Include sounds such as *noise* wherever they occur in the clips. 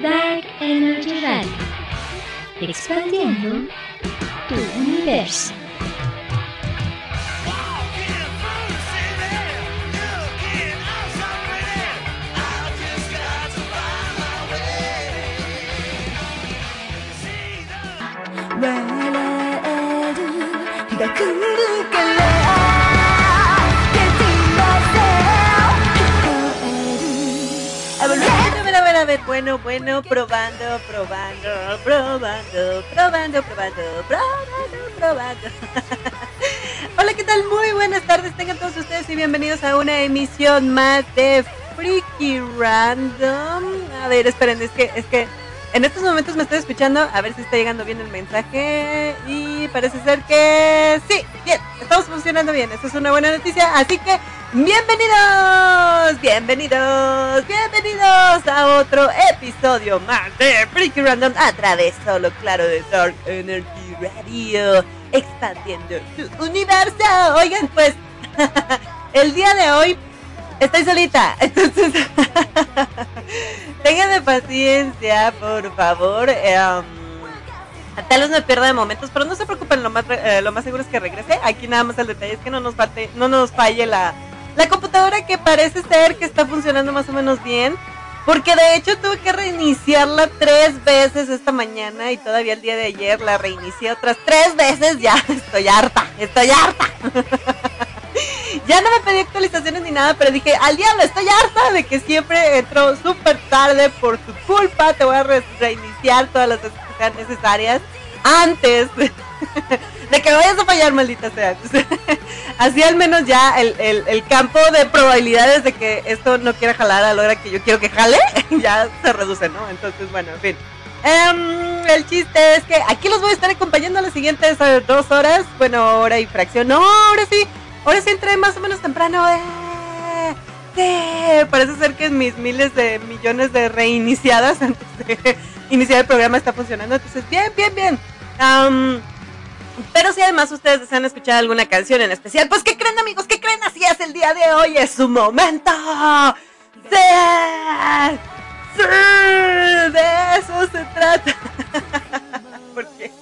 Dark Energy Radio, expandiendo tu universo. A ver, bueno, bueno, probando, probando, probando, probando, probando, probando, probando. *laughs* Hola, ¿qué tal? Muy buenas tardes, tengan todos ustedes y bienvenidos a una emisión más de Freaky Random. A ver, esperen, es que, es que en estos momentos me estoy escuchando, a ver si está llegando bien el mensaje y parece ser que sí, bien, estamos funcionando bien, eso es una buena noticia, así que bienvenidos, bienvenidos, bienvenidos a otro episodio más de Freaky Random a través solo, claro, de Dark Energy Radio, expandiendo tu universo. Oigan, pues, *laughs* el día de hoy estoy solita, *laughs* entonces *laughs* tengan paciencia, por favor. Eh, tal vez me pierda de momentos, pero no se preocupen, lo más, eh, lo más seguro es que regrese. Aquí nada más el detalle es que no nos falte, no nos falle la, la computadora que parece ser que está funcionando más o menos bien. Porque de hecho tuve que reiniciarla tres veces esta mañana y todavía el día de ayer la reinicié otras tres veces. Ya *laughs* estoy harta, estoy harta. *laughs* ya no me pedí actualizaciones ni nada, pero dije, al diablo, estoy harta de que siempre entro súper tarde por tu culpa. Te voy a reiniciar todas las veces que sean necesarias antes *laughs* de que vayas a fallar, maldita sea. *laughs* así al menos ya el, el, campo de probabilidades de que esto no quiera jalar a la hora que yo quiero que jale, *laughs* ya se reduce, ¿no? Entonces, bueno, en fin. Em, el chiste es que aquí los voy a estar acompañando las siguientes eh, dos horas. Bueno, hora y fracción. No, ahora sí. Ahora sí entré más o menos temprano. Eh. Sí, parece ser que mis miles de millones de reiniciadas antes de iniciar el programa está funcionando. Entonces, bien, bien, bien. Pero si además ustedes desean escuchar alguna canción en especial, pues ¿qué creen amigos? ¿Qué creen? Así es el día de hoy, es su momento. ¡Sí! ¡Sí! De eso se trata. *laughs* Porque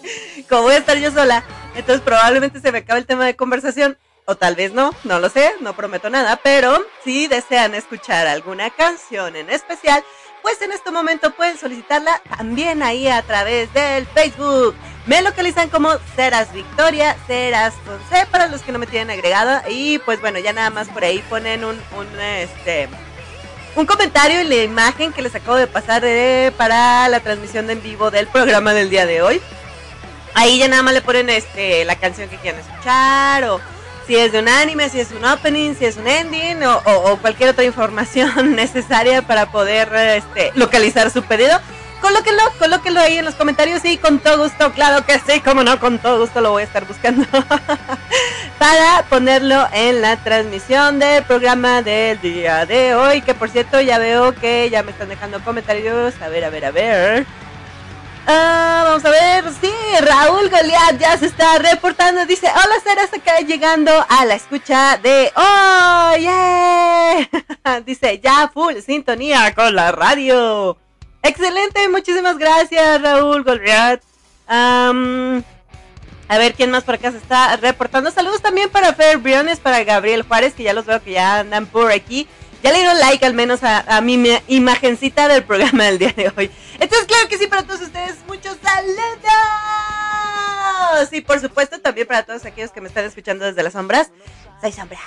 como voy a estar yo sola, entonces probablemente se me acabe el tema de conversación o tal vez no, no lo sé, no prometo nada, pero si desean escuchar alguna canción en especial, pues en este momento pueden solicitarla también ahí a través del Facebook. Me localizan como Ceras Victoria, Ceras con para los que no me tienen agregado y pues bueno, ya nada más por ahí ponen un, un este un comentario y la imagen que les acabo de pasar para la transmisión en vivo del programa del día de hoy. Ahí ya nada más le ponen este la canción que quieran escuchar o si es de un anime, si es un opening, si es un ending o, cualquier otra información *laughs* necesaria para poder este, localizar su pedido. Colóquenlo, colóquenlo ahí en los comentarios y con todo gusto, claro que sí, como no, con todo gusto lo voy a estar buscando *laughs* para ponerlo en la transmisión del programa del día de hoy, que por cierto ya veo que ya me están dejando comentarios, a ver, a ver, a ver. Ah, vamos a ver, sí, Raúl Goliat ya se está reportando. Dice, hola, serás acá llegando a la escucha de... ¡Oh, yeah! *laughs* Dice, ya full sintonía con la radio. Excelente, muchísimas gracias, Raúl Goliat. a ver, ¿quién más por acá se está reportando? Saludos también para Fer Briones, para Gabriel Juárez, que ya los veo que ya andan por aquí. Ya le dieron like al menos a, a mi imagencita del programa del día de hoy. Entonces, claro que sí, para todos ustedes, muchos saludos. Y por supuesto, también para todos aquellos que me están escuchando desde las sombras. Soy sombra.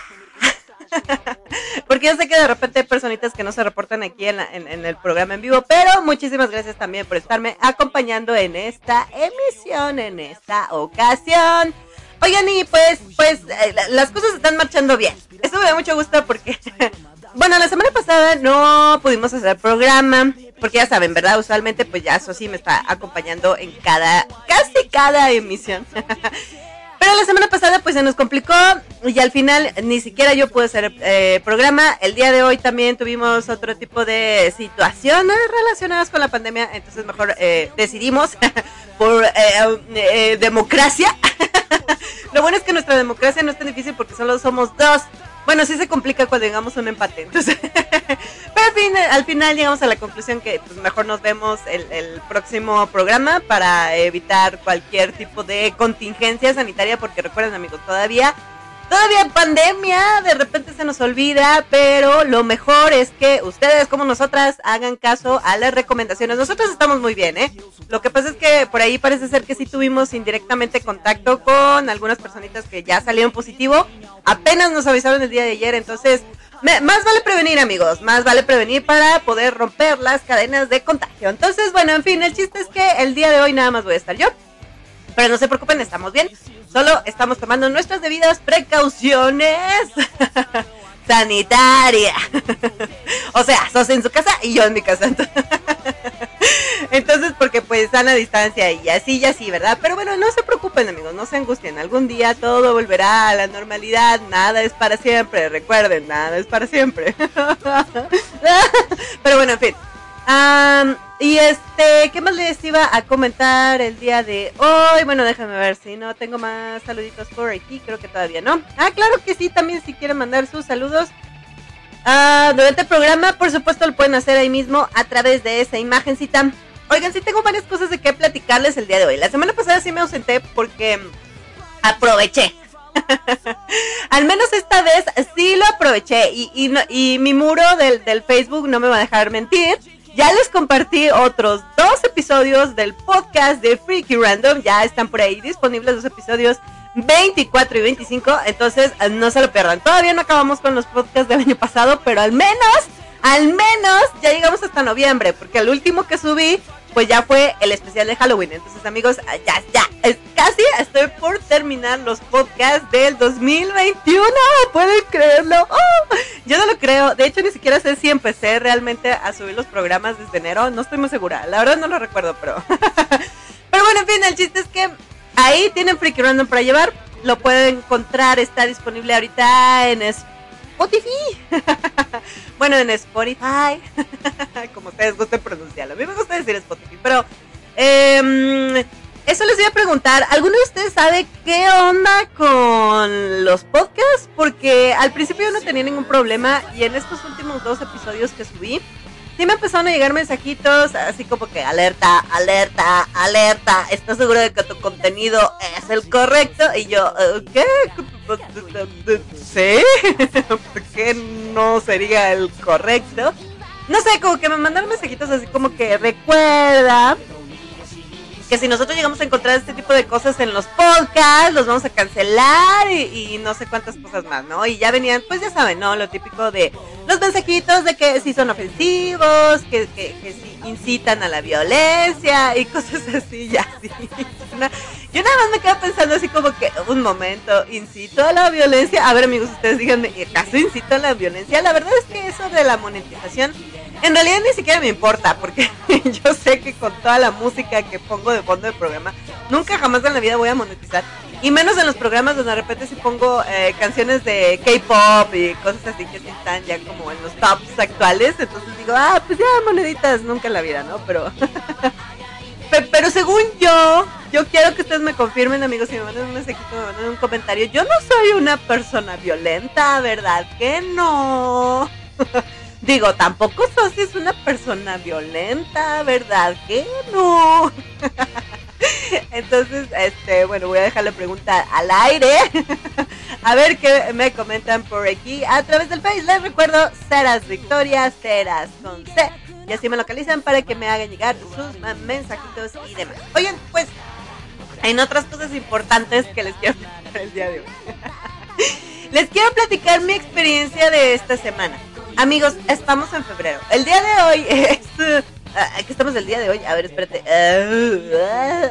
*laughs* Porque yo sé que de repente hay personitas que no se reportan aquí en, en, el programa en vivo, pero muchísimas gracias también por estarme acompañando en esta emisión, en esta ocasión. Oigan, y pues, pues eh, las cosas están marchando bien. Eso me da mucho gusto porque *laughs* Bueno, la semana pasada no pudimos hacer programa, porque ya saben, ¿verdad? Usualmente pues ya Sosi me está acompañando en cada, casi cada emisión. *laughs* Pero la semana pasada pues se nos complicó y al final ni siquiera yo pude hacer eh, programa. El día de hoy también tuvimos otro tipo de situaciones relacionadas con la pandemia, entonces mejor eh, decidimos *laughs* por eh, democracia. *laughs* Lo bueno es que nuestra democracia no es tan difícil porque solo somos dos Bueno, sí se complica cuando llegamos a un empate. Entonces, *laughs* pero al, fin, al final llegamos a la conclusión que pues, mejor nos vemos el, el, próximo programa para evitar cualquier tipo de contingencia sanitaria, porque recuerden amigos, todavía Todavía pandemia, de repente se nos olvida, pero lo mejor es que ustedes como nosotras hagan caso a las recomendaciones. Nosotros estamos muy bien, ¿eh? Lo que pasa es que por ahí parece ser que sí tuvimos indirectamente contacto con algunas personitas que ya salieron positivo. Apenas nos avisaron el día de ayer, entonces más vale prevenir, amigos. Más vale prevenir para poder romper las cadenas de contagio. Entonces, bueno, en fin, el chiste es que el día de hoy nada más voy a estar yo. Pero no se preocupen, estamos bien. Solo estamos tomando nuestras debidas precauciones *laughs* sanitarias. *laughs* o sea, sos en su casa y yo en mi casa. *laughs* Entonces, porque pues están a distancia y así y así, ¿verdad? Pero bueno, no se preocupen amigos, no se angustien. Algún día todo volverá a la normalidad. Nada es para siempre. Recuerden, nada es para siempre. Pero bueno, en fin. Y este, ¿qué más les iba a comentar el día de hoy? Bueno, déjame ver si no tengo más saluditos por aquí, creo que todavía no. Ah, claro que sí, también si quieren mandar sus saludos uh, durante el programa, por supuesto lo pueden hacer ahí mismo a través de esa imagencita. Oigan, sí tengo varias cosas de qué platicarles el día de hoy. La semana pasada sí me ausenté porque aproveché. *laughs* Al menos esta vez sí lo aproveché y, y, y mi muro del, del Facebook no me va a dejar mentir ya les compartí otros dos episodios del podcast de Freaky Random. Ya están por ahí disponibles los episodios 24 y 25. Entonces no se lo pierdan. Todavía no acabamos con los podcasts del año pasado, pero al menos, al menos ya llegamos hasta noviembre. Porque el último que subí pues ya fue el especial de Halloween. Entonces, amigos, ya, ya, es, casi estoy por terminar los podcasts del 2021. ¿Pueden creerlo? Oh, yo no lo creo. De hecho, ni siquiera sé si empecé realmente a subir los programas desde enero. No estoy muy segura. La verdad no lo recuerdo, pero... *laughs* pero bueno, en fin, el chiste es que ahí tienen Freaky Random para llevar. Lo pueden encontrar, está disponible ahorita en Spotify. *laughs* bueno, en Spotify. *laughs* Como ustedes gusten pronunciarlo. A mí me gusta decir Spotify, pero eh, eso les voy a preguntar. ¿Alguno de ustedes sabe qué onda con los podcasts? Porque al principio yo no tenía ningún problema y en estos últimos dos episodios que subí, sí me empezaron a llegar mensajitos así como que alerta, alerta, alerta, ¿estás seguro de que tu contenido es el correcto? Y yo, ¿qué? ¿Sí? *laughs* ¿Por qué no sería el correcto? No sé, como que me mandaron mensajitos así como que recuerda que si nosotros llegamos a encontrar este tipo de cosas en los podcasts, los vamos a cancelar y, no sé cuántas cosas más, ¿no? Y ya venían, pues ya saben, ¿no? Lo típico de los mensajitos de que si son ofensivos, que, que, si incitan a la violencia y *laughs* cosas así, ya así. Yo nada más me quedo pensando así como que, un momento, incito a la violencia. A ver amigos, ustedes díganme, ¿acaso incito a la violencia? La verdad es que eso de la monetización en realidad ni siquiera me importa, porque *laughs* yo sé que con toda la música que pongo de fondo del programa, nunca jamás en la vida voy a monetizar. Y menos en los programas donde de repente si pongo eh, canciones de K-pop y cosas así que están ya como en los tops actuales. Entonces digo, ah, pues ya moneditas nunca en la vida, ¿no? Pero, *laughs* pero según yo, yo quiero que ustedes me confirmen, amigos, si me mandan un mensajito, me mandan un comentario. Yo no soy una persona violenta, ¿verdad? Que no. *laughs* Digo, tampoco sos es una persona violenta, ¿verdad? Que no. *laughs* Entonces, este, bueno, voy a dejar la pregunta al aire. *laughs* a ver qué me comentan por aquí a través del Face. Les recuerdo, Ceras Victoria, Ceras con C. Y así me localizan para que me hagan llegar sus mensajitos y demás. Oigan, pues, hay otras cosas importantes que les quiero *laughs* platicar el día de hoy. les quiero platicar mi experiencia de esta semana. Amigos, estamos en febrero. El día de hoy *laughs* es... Uh, ¿Qué estamos el día de hoy? A ver, espérate. Uh,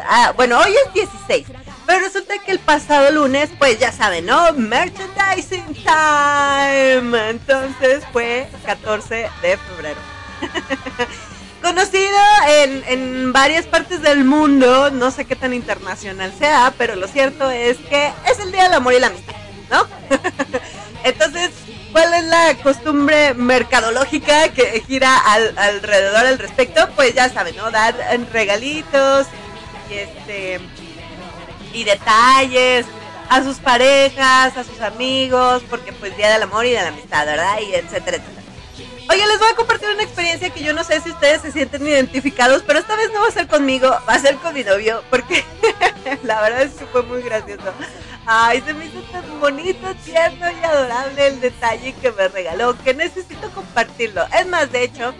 ah, bueno, hoy es 16. Pero resulta que el pasado lunes, pues ya saben, ¿no? Merchandising time. Entonces fue 14 de febrero. *laughs* Conocido en, en varias partes del mundo, no sé qué tan internacional sea, pero lo cierto es que es el Día del Amor y la Amistad, ¿no? *laughs* Entonces, ¿Cuál es la costumbre mercadológica que gira alrededor al respecto? Pues ya saben, ¿no? Dar regalitos y este y detalles. a sus parejas, a sus amigos, porque pues Día del Amor y de la Amistad, ¿verdad? Y etcétera, etcétera. Oye, les voy a compartir una experiencia que yo no sé si ustedes se sienten identificados, pero esta vez no va a ser conmigo, va a ser con mi novio, porque *laughs* la verdad es que fue muy gracioso. Ay, se me hizo tan bonito, tierno y adorable el detalle que me regaló, que necesito compartirlo. Es más, de hecho,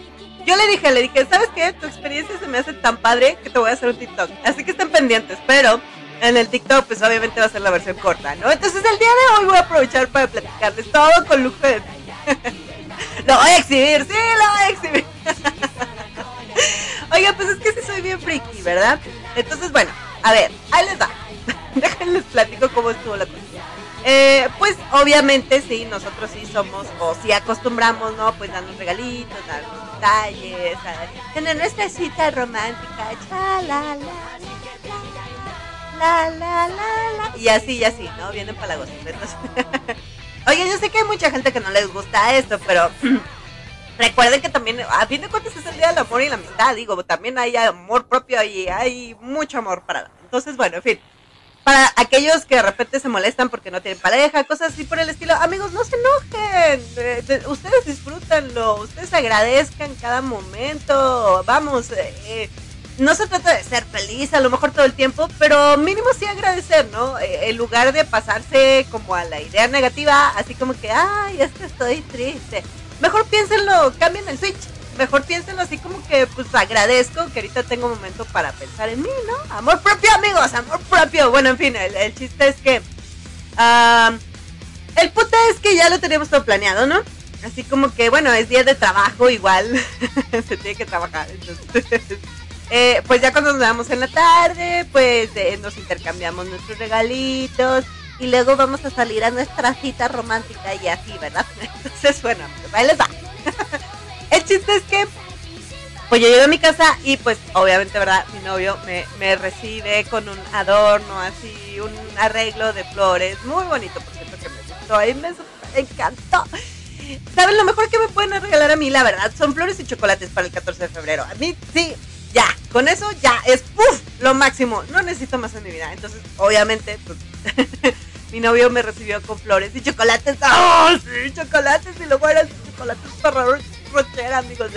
yo le dije, le dije, ¿sabes qué? Tu experiencia se me hace tan padre que te voy a hacer un TikTok. Así que estén pendientes, pero en el TikTok, pues obviamente va a ser la versión corta, ¿no? Entonces el día de hoy voy a aprovechar para platicarles todo con lujo de... *laughs* lo voy a exhibir, sí, lo voy a exhibir. *laughs* Oiga, pues es que sí soy bien freaky, ¿verdad? Entonces, bueno, a ver, ahí les va. *laughs* Déjenles platico cómo estuvo la cosa. Eh, pues obviamente sí, nosotros sí somos, o sí acostumbramos, ¿no? Pues darnos regalitos, darnos detalles, tener nuestra cita romántica, cha, la, la, la, la, la, y así, y así, ¿no? Vienen palagos. Entonces, Oye, yo sé que hay mucha gente que no les gusta esto, pero *clears throat* recuerden que también, a fin de cuentas, es el día del amor y la amistad. Digo, también hay amor propio y hay mucho amor para. Entonces, bueno, en fin. Para aquellos que de repente se molestan porque no tienen pareja, cosas así por el estilo, amigos, no se enojen. Eh, ustedes disfrútenlo, ustedes agradezcan cada momento. Vamos, eh no se trata de ser feliz a lo mejor todo el tiempo, pero mínimo sí agradecer, ¿no? Eh, en lugar de pasarse como a la idea negativa, así como que, ay, es que estoy triste. Mejor piénsenlo, cambien el switch. Mejor piénsenlo así como que, pues agradezco que ahorita tengo un momento para pensar en mí, ¿no? Amor propio, amigos, amor propio. Bueno, en fin, el, chiste es que. el puta es que ya lo teníamos todo planeado, ¿no? Así como que, bueno, es día de trabajo, igual *laughs* se tiene que trabajar. Entonces, *laughs* eh, pues ya cuando nos veamos en la tarde, pues eh, nos intercambiamos nuestros regalitos y luego vamos a salir a nuestra cita romántica y así, ¿verdad? *laughs* Entonces, bueno, pues ahí les. El chiste es que, pues yo llego a mi casa y pues obviamente, ¿verdad? Mi novio me, recibe con un adorno así, un arreglo de flores, muy bonito, por cierto, que me gustó y me encantó. ¿Saben? Lo mejor que me pueden regalar a mí, la verdad, son flores y chocolates para el 14 de febrero. A mí, sí, ya, con eso ya es ¡puf! lo máximo. No necesito más en mi vida. Entonces, obviamente, pues, *laughs* mi novio me recibió con flores y chocolates. ¡Oh, sí, chocolates! Y luego eran chocolates para rochera, amigos.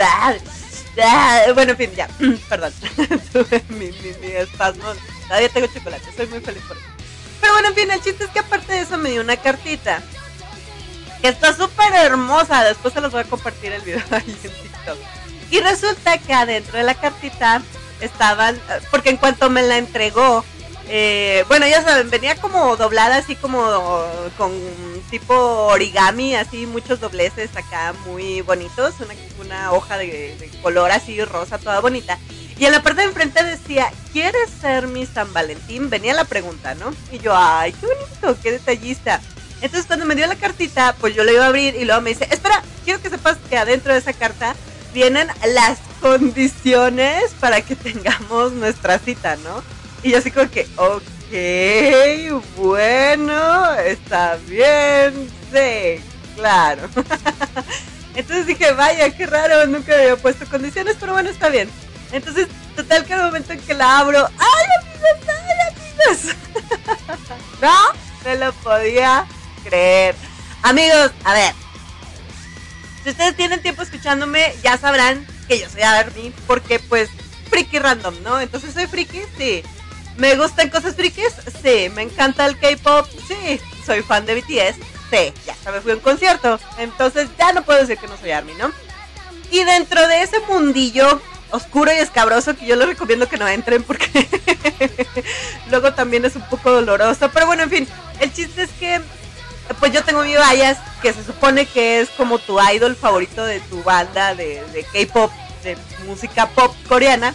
Bueno, en fin, ya. *clears throat* Perdón. *laughs* Mi, espasmo. Todavía tengo chocolate. Soy muy feliz por eso. Pero bueno, en fin, el chiste es que aparte de eso me dio una cartita. Que está súper hermosa. Después se los voy a compartir el video. *laughs* Y resulta que adentro de la cartita estaban, porque en cuanto me la entregó, eh, bueno, ya saben, venía como doblada así como con tipo origami, así muchos dobleces acá muy bonitos, una, hoja de, color así rosa, toda bonita. Y en la parte de enfrente decía, ¿quieres ser mi San Valentín? Venía la pregunta, ¿no? Y yo, ay, qué bonito, qué detallista. Entonces cuando me dio la cartita, pues yo la iba a abrir y luego me dice, espera, quiero que sepas que adentro de esa carta vienen las condiciones para que *laughs* tengamos nuestra cita, ¿no? Y yo así como que, ok, bueno, está bien, sí, claro. *laughs* Entonces dije, vaya, qué raro, nunca había puesto condiciones, pero bueno, está bien. Entonces, total que al momento en que la abro, ¡ay, amigos, ay, amigos! no, no lo podía creer. Amigos, a ver, si ustedes tienen tiempo escuchándome, ya sabrán que yo soy Army, porque pues friki random, ¿no? Entonces soy friki, sí. ¿Me gustan cosas frikis? Sí. ¿Me encanta el K-pop? Sí. ¿Soy fan de BTS? Sí. Ya sabes, fui a un concierto. Entonces ya no puedo decir que no soy Army, ¿no? Y dentro de ese mundillo oscuro y escabroso que yo les recomiendo que no entren porque *laughs* luego también es un poco doloroso. Pero bueno, en fin, el chiste es que pues yo tengo mi Bias, que se supone que es como tu idol favorito de tu banda de, K-pop, de música pop coreana.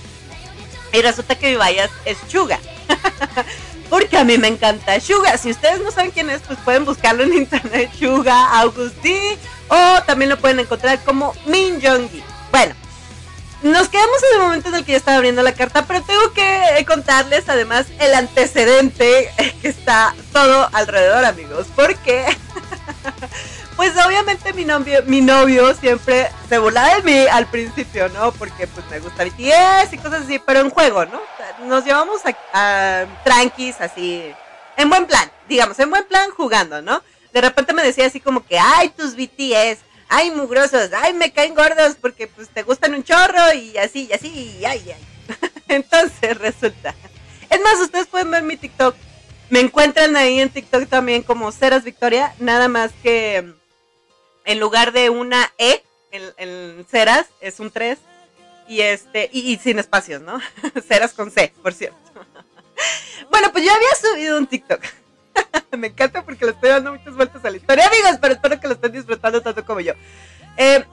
Y resulta que Bias es Suga. *laughs* Porque a mí me encanta Suga. Si ustedes no saben quién es, pues pueden buscarlo en internet, Suga Augusti. O también lo pueden encontrar como Min Jong-gi. Bueno, nos quedamos en el momento en el que ya estaba abriendo la carta, pero tengo que contarles además el antecedente *laughs* que está todo alrededor, amigos. Porque, pues obviamente mi novio, mi novio siempre se burla de mí al principio, ¿no? Porque pues me gusta BTS y cosas así, pero en juego, ¿no? Nos llevamos a tranquis así en buen plan, digamos, en buen plan jugando, ¿no? De repente me decía así como que, ay, tus BTS, ay, mugrosos, ay, me caen gordos porque pues te gustan un chorro y así, y así, y ay, ay. *laughs* Entonces resulta. Es más, ustedes pueden ver mi TikTok. Me encuentran ahí en TikTok también como Ceras Victoria, nada más que en lugar de una E en, Ceras es un 3 y este y, sin espacios, ¿no? *laughs* Ceras con C, por cierto. *laughs* bueno, pues yo había subido un TikTok. *laughs* Me encanta porque le estoy dando muchas vueltas a la historia, amigos, pero espero que lo estén disfrutando tanto como yo. Eh,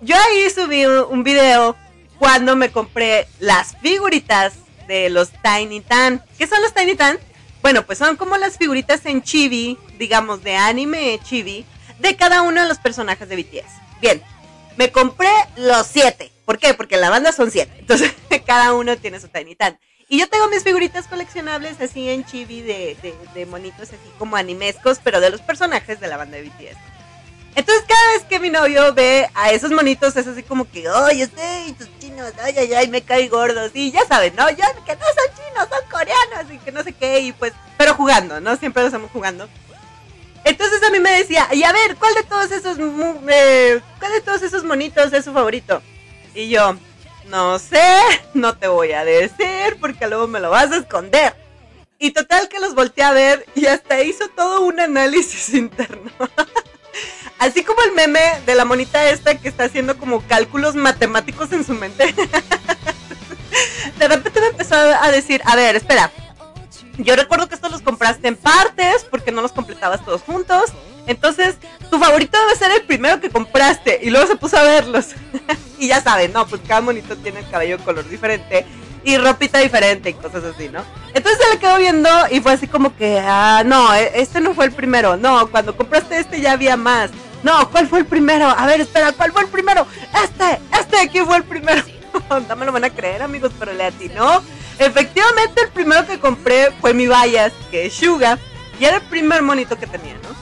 yo ahí subí un video cuando me compré las figuritas de los Tiny Tan. ¿Qué son los Tiny Tan? Bueno, pues son como las figuritas en chibi, digamos, de anime chibi, de cada uno de los personajes de BTS. Bien, me compré los siete. ¿Por qué? Porque la banda son siete. Entonces, *laughs* cada uno tiene su Tiny Tan. Y yo tengo mis figuritas coleccionables así en chibi de, de, de monitos así como animescos, pero de los personajes de la banda de BTS. Entonces cada vez que mi novio ve a esos monitos es así como que, ay, este y tus chinos, ay, ay, ay, me cae gordos. Y ya saben, ¿no? Ya que no son chinos, son coreanos y que no sé qué. Y pues, pero jugando, ¿no? Siempre lo estamos jugando. Entonces a mí me decía, y a ver, ¿cuál de todos esos, eh, cuál de todos esos monitos es su favorito? Y yo, no sé, no te voy a decir porque luego me lo vas a esconder. Y total que los volteé a ver y hasta hizo todo un análisis *laughs* interno. Así como el meme de la monita esta que está haciendo como cálculos matemáticos en su mente. *laughs* De repente me empezó a decir, a ver, espera. Yo recuerdo que estos los compraste en partes porque no los completabas todos juntos. Entonces, tu favorito debe ser el primero que compraste. Y luego se puso a verlos. *laughs* y ya saben, no, pues cada monito tiene el cabello color diferente y ropita diferente y cosas así, ¿no? Entonces se le quedó viendo y fue así como que, ah, no, e, este no fue el primero, no, cuando compraste este ya había más. No, ¿cuál fue el primero? A ver, espera, ¿cuál fue el primero? Este, este de aquí fue el primero. *laughs* no me lo van a creer, amigos, pero le atinó. Efectivamente, el primero que compré fue mi Bayas, que es Suga, y era el primer monito que tenía, ¿no?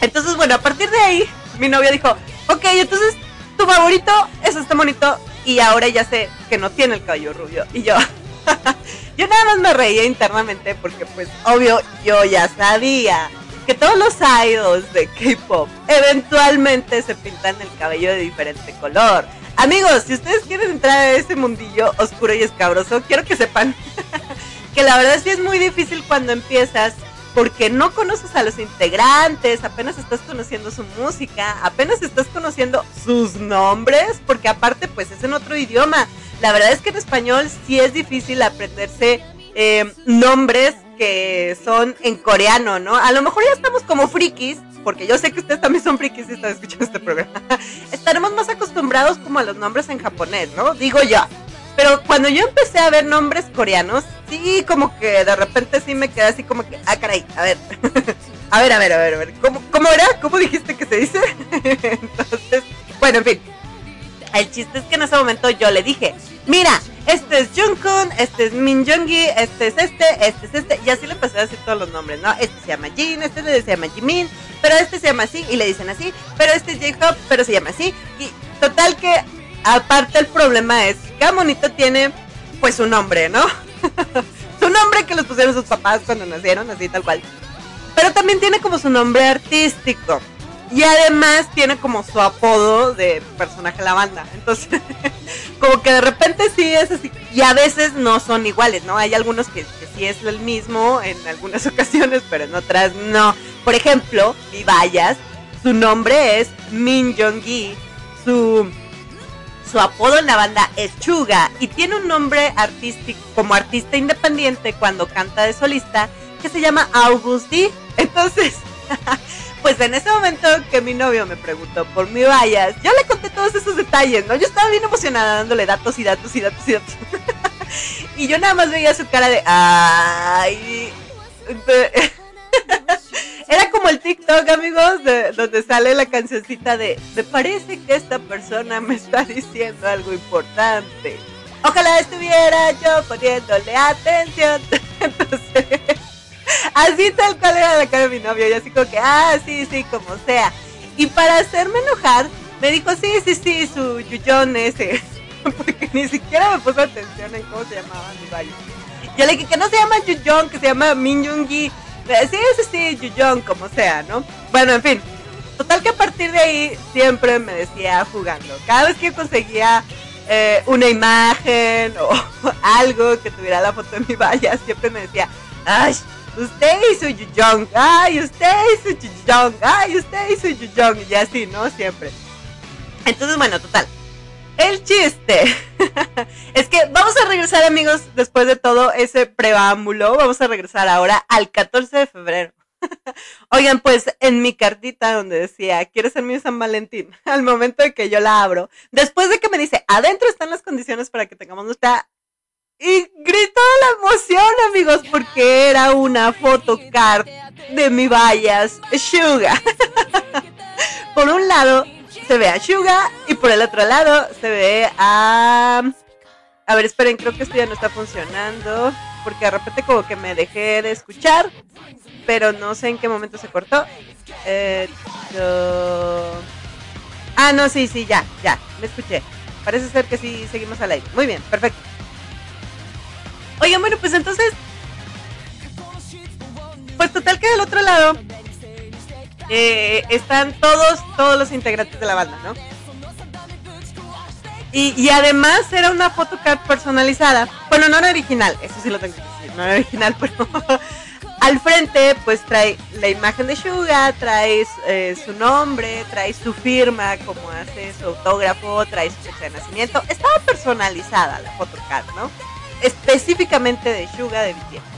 Entonces, bueno, a partir de ahí, mi novia dijo, ok, entonces tu favorito es este monito y ahora ya sé que no tiene el cabello rubio. Y yo, *laughs* yo nada más me reía internamente porque pues obvio yo ya sabía que todos los idols de K-pop eventualmente se pintan el cabello de diferente color. Amigos, si ustedes quieren entrar a ese mundillo oscuro y escabroso, quiero que sepan *laughs* que la verdad sí es muy difícil cuando empiezas porque no conoces a los integrantes, apenas estás conociendo su música, apenas estás conociendo sus nombres, porque aparte pues es en otro idioma. La verdad es que en español sí es difícil aprenderse eh, nombres que son en coreano, ¿no? A lo mejor ya estamos como frikis, porque yo sé que ustedes también son frikis y están escuchando este programa. *laughs* Estaremos más acostumbrados como a los nombres en japonés, ¿no? Digo yo. Pero cuando yo empecé a ver nombres coreanos, sí, como que de repente sí me quedé así como que, ah, caray, a ver. *laughs* a ver, a ver, a ver, a ver. ¿Cómo, ¿Cómo era? ¿Cómo dijiste que se dice? *laughs* Entonces, bueno, en fin. El chiste es que en ese momento yo le dije, mira, este es Jungkook, este es Min Jonggi, este es este, este es este. Y así le empecé a decir todos los nombres, ¿no? Este se llama Jin, este se llama Jimin, pero este se llama así y le dicen así, pero este es J-Hop, pero se llama así. Y total que aparte el problema es, cada monito tiene pues su nombre, ¿no? *laughs* su nombre que los pusieron sus papás cuando nacieron, así tal cual. Pero también tiene como su nombre artístico. Y además tiene como su apodo de personaje de la banda. Entonces, *laughs* como que de repente sí es así. Y a veces no son iguales, ¿no? Hay algunos que, sí es el mismo en algunas *laughs* ocasiones, pero en otras no. Por ejemplo, Vivallas, su nombre es Min Jong-gi. Su su apodo en la banda es Chuga y tiene un nombre artístico como artista independiente cuando canta de solista que se llama August D. *laughs* Entonces, pues en ese momento que mi novio me preguntó por mi vallas, yo le conté todos esos detalles, ¿no? Yo estaba bien emocionada dándole datos y datos y datos y datos. *laughs* y yo nada más veía su cara de, ay, *laughs* era como el TikTok, amigos, de, donde sale la cancioncita de Me parece que esta persona me está diciendo algo importante. Ojalá estuviera yo poniéndole atención. *laughs* Entonces, así tal cual era la cara de mi novio. Y así como que, ah, sí, sí, como sea. Y para hacerme enojar, me dijo, sí, sí, sí, su yuyón ese. *laughs* Porque ni siquiera me puso atención en cómo se llamaba mi baile. Yo le dije que no se llama Yuyón, que se llama Min Eh, sí, sí, sí, Yuyong, como sea, ¿no? Bueno, en fin. Total que a partir de ahí siempre me decía jugando. Cada vez que conseguía eh, una imagen *laughs* o algo que tuviera la foto de mi valla, siempre me decía, ay, usted hizo Yuyong, ay, usted hizo Yuyong, ay, usted hizo Yuyong, y así, ¿no? Siempre. Entonces, bueno, total. El chiste *laughs* es que vamos a regresar, amigos, después de todo ese preámbulo, vamos a regresar ahora al 14 de febrero. *laughs* Oigan, pues en mi cartita donde decía, ¿quieres ser mi San Valentín? *laughs* Al momento de que yo la abro, después de que me dice, adentro están las condiciones para que tengamos nuestra... Y gritó la emoción, amigos, porque era una photocard de mi vallas Suga. *laughs* Por un lado, se ve a Suga y por el otro lado se ve a... A ver, esperen, creo que esto ya no está funcionando porque de repente como que me dejé de escuchar, pero no sé en qué momento se cortó. Eh, Ah, no, sí, sí, ya, ya, me escuché. Parece ser que sí seguimos al aire. Muy bien, perfecto. Oigan, bueno, pues entonces... Pues total que del otro lado eh, están todos, todos los integrantes de la banda, ¿no? Y, además era una photocard personalizada. Bueno, no era original, eso sí lo tengo que decir, no era original, *laughs* pero al frente pues trae la imagen de Suga, trae eh, su nombre, trae su firma, como hace su autógrafo, trae su fecha de nacimiento. Estaba personalizada la photocard, ¿no? Específicamente de Suga de BTS.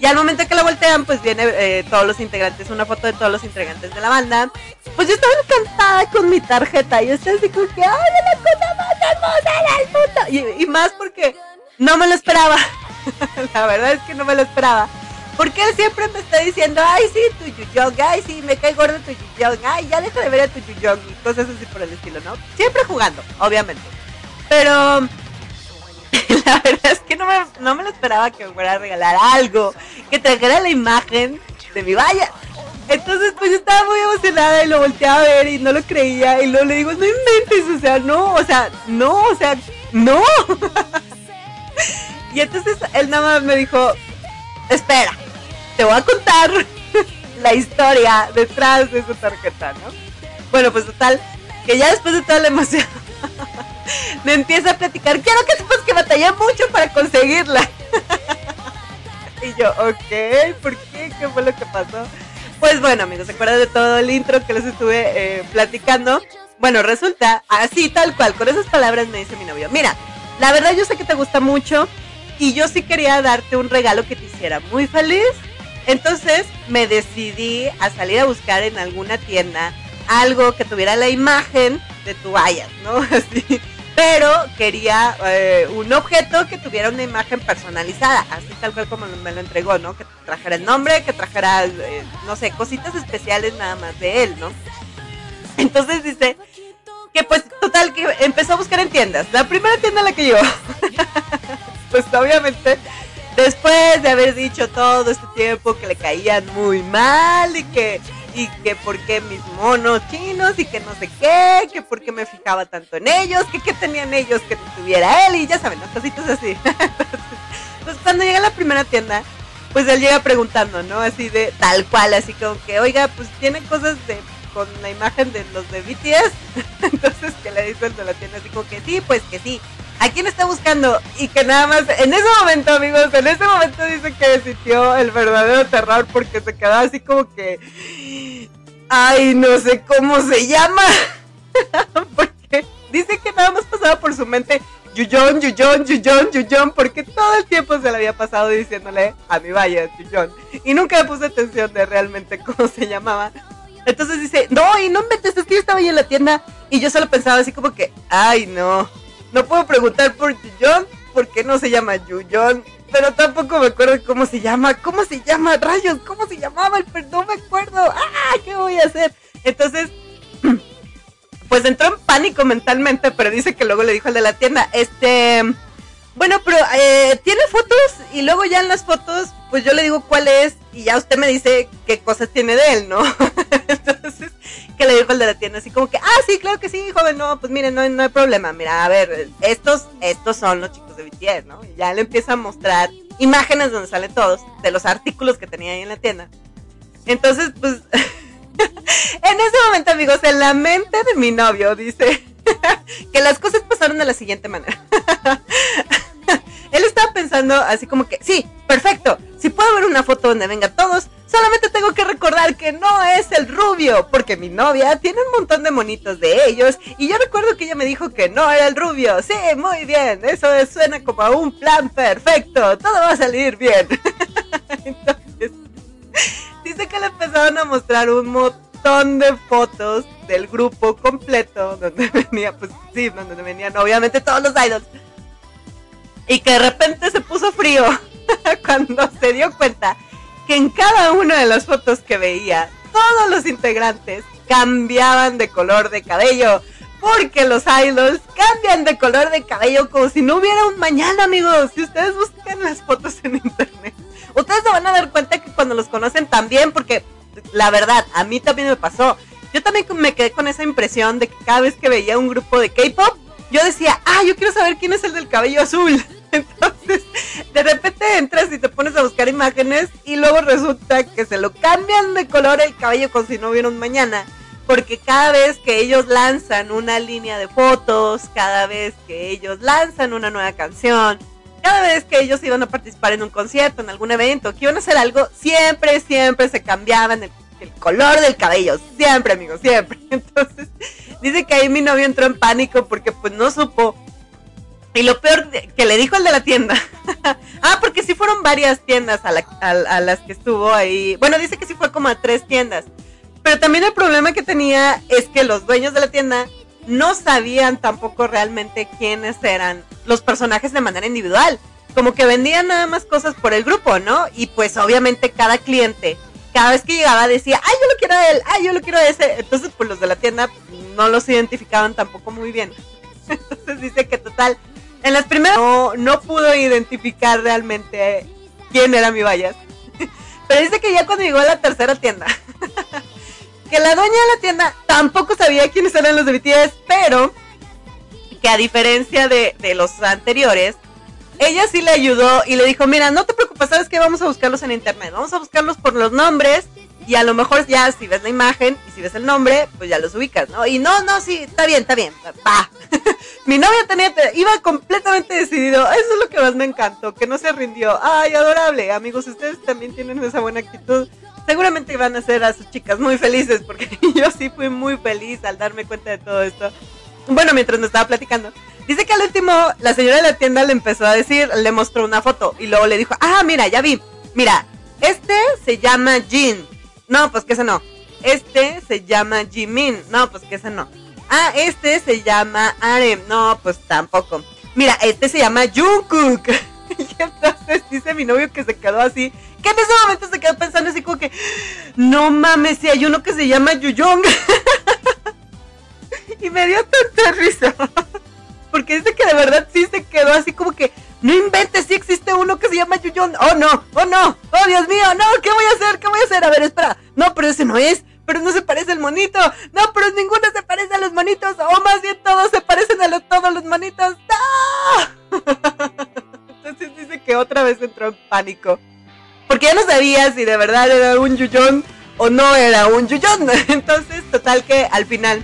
Y al momento que la voltean, pues viene eh, todos los integrantes, una foto de todos los integrantes de la banda. Pues yo estaba encantada con mi tarjeta. Y yo estaba así que, ¡ay, la cosa más hermosa del mundo! Y, más porque no me lo esperaba. *laughs* la verdad es que no me lo esperaba. Porque él siempre me está diciendo, ay, sí, tu Yuyong, ay, sí, me cae gordo tu Yuyong, ay, ya deja de ver a tu Yuyong y cosas así por el estilo, ¿no? Siempre jugando, obviamente. Pero *laughs* la verdad es que no me, no me lo esperaba que me fuera a regalar algo, que trajera la imagen de mi valla. Entonces, pues yo estaba muy emocionada y lo volteé a ver y no lo creía. Y luego le digo, no inventes, o sea, no, o sea, no, o sea, no. *laughs* y entonces él nada más me dijo, espera, te voy a contar *laughs* la historia detrás de su tarjeta, ¿no? Bueno, pues total, que ya después de toda la emoción *laughs* me empieza a platicar, quiero que sepas que batallé mucho para conseguirla. *laughs* y yo, ok, ¿por qué? ¿Qué fue lo que pasó? Pues bueno, amigos, ¿se acuerdan de todo el intro que les estuve eh, platicando? Bueno, resulta, así tal cual, con esas palabras me dice mi novio, mira, la verdad yo sé que te gusta mucho y yo sí quería darte un regalo que te hiciera muy feliz. Entonces me decidí a salir a buscar en alguna tienda algo que tuviera la imagen de tu vallas, ¿no? *laughs* Así pero quería eh, un objeto que tuviera una imagen personalizada, así tal cual como me lo entregó, ¿no? Que trajera el nombre, que trajera, eh, no sé, cositas especiales nada más de él, ¿no? Entonces dice que pues total que empezó a buscar en tiendas. La primera tienda a la que llegó, *laughs* pues obviamente después de haber dicho todo este tiempo que le caían muy mal y que y que por qué mis monos chinos y que no sé qué, que por qué me fijaba tanto en ellos, que qué tenían ellos que tuviera él y ya saben, las cositas así. *laughs* Entonces, cuando llega a la primera tienda, pues él llega preguntando, ¿no? Así de tal cual, así como que, oiga, pues tiene cosas de con la imagen de los de BTS. *laughs* Entonces que le dice el de la tienda así como que sí, pues que sí. ¿A quién está buscando? Y que nada más, en ese momento, amigos, en ese momento dice que sintió el verdadero terror porque se quedaba así como que, ay, no sé cómo se llama. *laughs* porque dice que nada más pasaba por su mente Yuyon, Yuyon, Yuyon, Yuyon, porque todo el tiempo se le había pasado diciéndole a mi vaya Yuyon. Y nunca le puse atención de realmente *laughs* cómo se llamaba. Entonces dice, no, y no metes, es que yo estaba ahí en la tienda y yo solo pensaba así como que, ay, no no puedo preguntar por Yuyon porque no se llama Yuyon. Pero tampoco me acuerdo cómo se llama. ¿Cómo se llama? Rayos, ¿cómo se llamaba? El no me acuerdo. ¡Ah! ¿Qué voy a hacer? Entonces, *clears throat* pues entró en pánico mentalmente, pero dice que luego le dijo al de la tienda, este, bueno, pero eh, tiene fotos y luego ya en las fotos, pues yo le digo cuál es y ya usted me dice qué cosas tiene de él, ¿no? *laughs* Entonces, que le dijo el de la tienda así como que, ah, sí, claro que sí, joven, no, pues mire, no, no hay problema, mira, a ver, estos, estos son los chicos de BTS, ¿no? Y ya le empieza a mostrar imágenes donde salen todos, de los artículos que tenía ahí en la tienda. Entonces, pues, *laughs* en ese momento, amigos, en la mente de mi novio dice *laughs* que las cosas pasaron de la siguiente manera. *laughs* Él estaba pensando así como que, sí, perfecto, si puedo ver una foto donde venga todos, solamente tengo que recordar que no es el rubio, porque mi novia tiene un montón de monitos de ellos y yo recuerdo que ella me dijo que no era el rubio. Sí, muy bien, eso suena como a un plan perfecto, todo va a salir bien. *laughs* Entonces, dice que le empezaron a mostrar un montón de fotos del grupo completo, donde *laughs* venía, pues sí, donde venían obviamente todos los idols y que de repente se puso frío *laughs* cuando se dio cuenta que en cada una de las fotos que veía, todos los integrantes cambiaban de color de cabello. Porque los idols cambian de color de cabello como si no hubiera un mañana, amigos. Si ustedes buscan las fotos en internet, ustedes se van a dar cuenta que cuando los conocen también, porque la verdad, a mí también me pasó. Yo también me quedé con esa impresión de que cada vez que veía un grupo de K-pop, yo decía, ah, yo quiero saber quién es el del cabello azul. *laughs* Entonces, de repente entras y te pones a buscar imágenes y luego resulta que se lo cambian de color el cabello como si no hubiera mañana. Porque cada vez que ellos lanzan una línea de fotos, cada vez que ellos lanzan una nueva canción, cada vez que ellos iban a participar en un concierto, en algún evento, que iban a hacer algo, siempre, siempre se cambiaban el, color del cabello. Siempre, amigos, siempre. *laughs* Entonces, dice que ahí mi novio entró en pánico porque pues no supo y lo peor que le dijo el de la tienda. *laughs* ah, porque sí fueron varias tiendas a, las que estuvo ahí. Bueno, dice que sí fue como a tres tiendas. Pero también el problema que tenía es que los dueños de la tienda no sabían tampoco realmente quiénes eran los personajes de manera individual. Como que vendían nada más cosas por el grupo, ¿no? Y pues obviamente cada cliente, cada vez que llegaba decía, ay, yo lo quiero a él, ay, yo lo quiero a ese. Entonces, pues los de la tienda no los identificaban tampoco muy bien. *laughs* Entonces dice que total, en las primeras no, no pudo identificar realmente quién era mi vallas. *laughs* Pero dice que ya cuando llegó a la tercera tienda, *laughs* que la dueña de la tienda tampoco sabía quiénes eran los de BTS, pero que a diferencia de, de los anteriores, ella sí le ayudó y le dijo, mira, no te preocupes, sabes que vamos a buscarlos en internet, vamos a buscarlos por los nombres y a lo mejor ya si ves la imagen y si ves el nombre, pues ya los ubicas, ¿no? Y no, no, sí, está bien, está bien, va. *laughs* Mi novia tenía, iba completamente decidido, eso es lo que más me encantó, que no se rindió. Ay, adorable, amigos, ustedes también tienen esa buena actitud. Seguramente van a hacer a sus chicas muy felices, porque *laughs* yo sí fui muy feliz al darme cuenta de todo esto. Bueno, mientras nos estaba platicando. Dice que al último la señora de la tienda le empezó a decir, le mostró una foto y luego le dijo, ah, mira, ya vi, mira, este se llama Jean no, pues que ese no. Este se llama Jimin. No, pues que ese no. Ah, este se llama Arem. No, pues tampoco. Mira, este se llama Jungkook. *laughs* y entonces dice mi novio que se quedó así. Que en ese momento se quedó pensando así como que, no mames, si hay uno que se llama Yuyong. *laughs* y me dio tanta risa. *laughs* Porque dice que de verdad sí se quedó así como que, no inventes, sí existe uno que se llama Yuyon. Oh no, oh no, oh Dios mío, no, ¿qué voy a hacer? ¿Qué voy a hacer? A ver, espera. No, pero ese no es. Pero no se parece el monito. No, pero ninguno se parece a los monitos. O más bien todos se parecen a los, todos los monitos. *laughs* Entonces dice que otra vez entró en pánico. Porque ya no sabía si de verdad era un Yuyon o no era un Yuyon. *laughs* Entonces, total que al final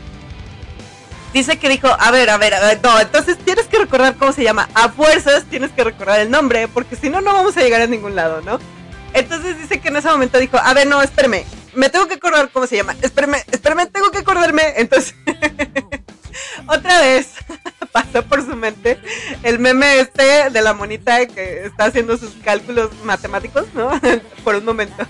dice que dijo, a ver, a ver, a ver, no, entonces tienes que recordar cómo se llama. A fuerzas tienes que recordar el nombre, porque si no, no vamos a llegar a ningún lado, ¿no? Entonces dice que en ese momento dijo, a ver, no, espérame, me tengo que acordar cómo se llama. Espérame, espérame, tengo que acordarme. Entonces, *laughs* *laughs* otra vez *laughs* pasó por su mente el meme este de la monita que está haciendo sus cálculos matemáticos, ¿no? *laughs* por un momento.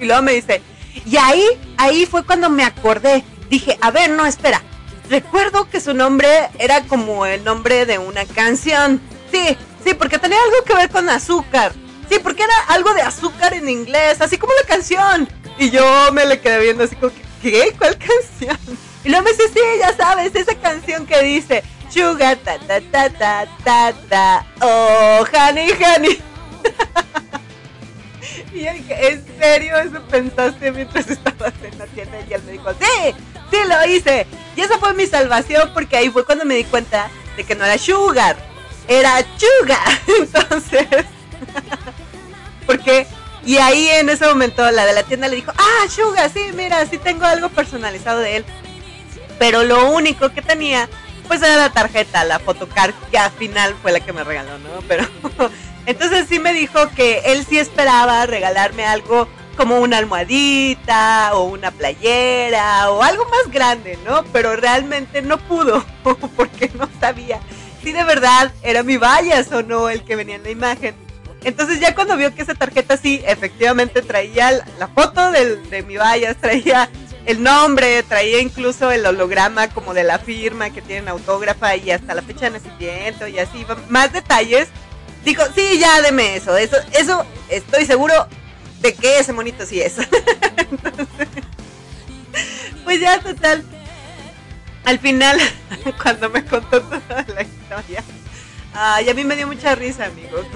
Y luego me dice, y ahí, ahí fue cuando me acordé. Dije, a ver, no, espera, recuerdo que su nombre era como el nombre de una canción. Sí, sí, porque tenía algo que ver con azúcar. Sí, porque era algo de azúcar en inglés, así como la canción. Y yo me le quedé viendo así como, ¿qué? ¿Cuál canción? Y luego me dice, sí, ya sabes, esa canción que dice, Sugar, ta, ta, ta, ta, ta, ta, oh, honey, honey. *laughs* y yo dije, ¿en serio eso pensaste mientras estabas en la tienda? Y él me dijo, sí, sí lo hice. Y esa fue mi salvación porque ahí fue cuando me di cuenta de que no era sugar, era sugar. *laughs* Entonces, *laughs* porque, Y ahí en ese momento la de la tienda le dijo, ah, Suga, sí, mira, sí tengo algo personalizado de él. Pero lo único que tenía, pues era la tarjeta, la photocard, que al final fue la que me regaló, ¿no? Pero *laughs* entonces sí me dijo que él sí esperaba regalarme algo como una almohadita o una playera o algo más grande, ¿no? Pero realmente no pudo *laughs* porque no sabía si de verdad era mi vallas o no el que venía en la imagen. Entonces ya cuando vio que esa tarjeta sí, efectivamente traía la foto de mi vallas, traía el nombre, traía incluso el holograma como de la firma que tienen autógrafa y hasta la fecha de nacimiento y así, más detalles. Dijo, sí, ya deme eso, eso, eso estoy seguro de que ese monito sí es. *laughs* pues ya total. Al final, *laughs* cuando me contó toda la historia, ay, a mí me dio mucha risa, amigos,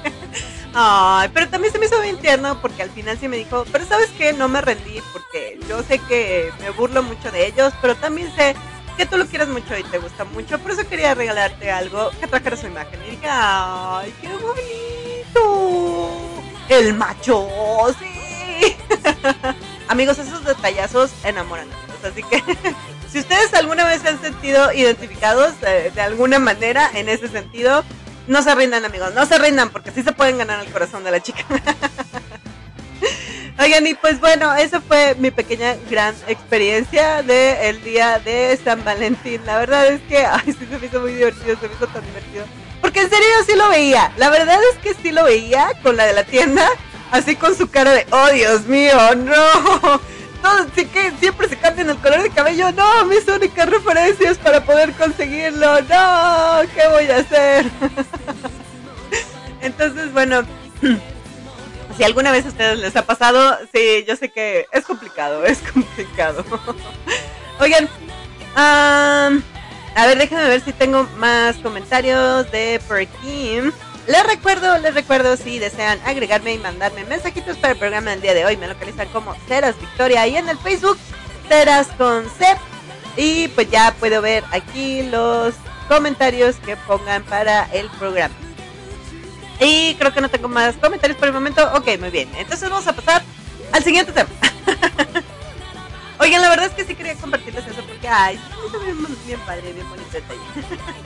*laughs* Ay, pero también se me hizo bien tierno porque al final sí me dijo, pero sabes que no me rendí porque yo sé que me burlo mucho de ellos, pero también sé que tú lo quieres mucho y te gusta mucho, por eso quería regalarte algo que trajera su imagen. Y dije, ay, qué bonito el macho, sí. *laughs* Amigos, esos detallazos enamoran. Así que *laughs* si ustedes alguna vez se han sentido identificados de, alguna manera en ese sentido, no se rindan, amigos, no se rindan porque sí se pueden ganar el corazón de la chica. *laughs* Oigan, y pues bueno, esa fue mi pequeña gran experiencia del día de San Valentín. La verdad es que, ay, sí se me hizo muy divertido, se me hizo tan divertido. Porque en serio sí lo veía. La verdad es que sí lo veía con la de la tienda. Así con su cara de, oh Dios mío, no. Que siempre se cambian el color de cabello. No, mis únicas referencias para poder conseguirlo. No, ¿qué voy a hacer? *laughs* Entonces, bueno, *clears throat* si alguna vez a ustedes les ha pasado, sí, yo sé que es complicado, es complicado. *laughs* Oigan, um, a ver, déjenme ver si tengo más comentarios de por aquí. Les recuerdo, les recuerdo si desean agregarme y mandarme mensajitos para el programa del día de hoy. Me localizan como Ceras Victoria y en el Facebook Ceras con. Y pues ya puedo ver aquí los comentarios que pongan para el programa. Y creo que no tengo más comentarios por el momento. Ok, muy bien. Entonces vamos a pasar al siguiente tema. *laughs* Oigan, la verdad es que sí quería compartirles eso porque, ay, bien, bien padre, bien bonito detalle.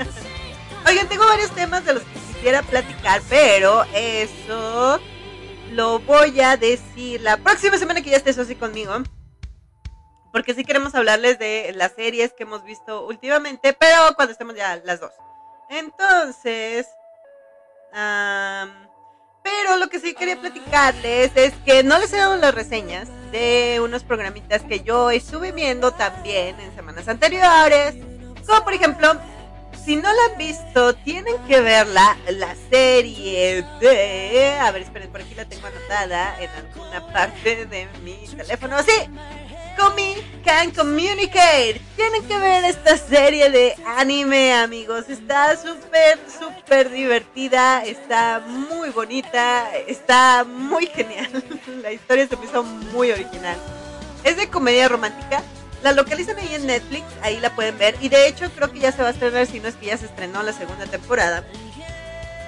*laughs* Oigan, tengo varios temas de los que quisiera platicar, pero eso lo voy a decir la próxima semana que ya estés así conmigo. Porque sí queremos hablarles de las series que hemos visto últimamente, pero cuando estemos ya las dos. Entonces, pero lo que sí quería platicarles es que no les he dado las reseñas de unos programitas que yo estuve viendo también en semanas anteriores. Como por ejemplo, si no la han visto, tienen que verla, la serie de... A ver, esperen, por aquí la tengo anotada en alguna parte de mi teléfono. Sí, Comi Can Communicate. Tienen que ver esta serie de anime, amigos. Está súper, súper divertida. Está muy bonita. Está muy genial. *laughs* La historia se me hizo muy original. Es de comedia romántica. La localizan ahí en Netflix. Ahí la pueden ver. Y de hecho, creo que ya se va a estrenar. Si no es que ya se estrenó la segunda temporada.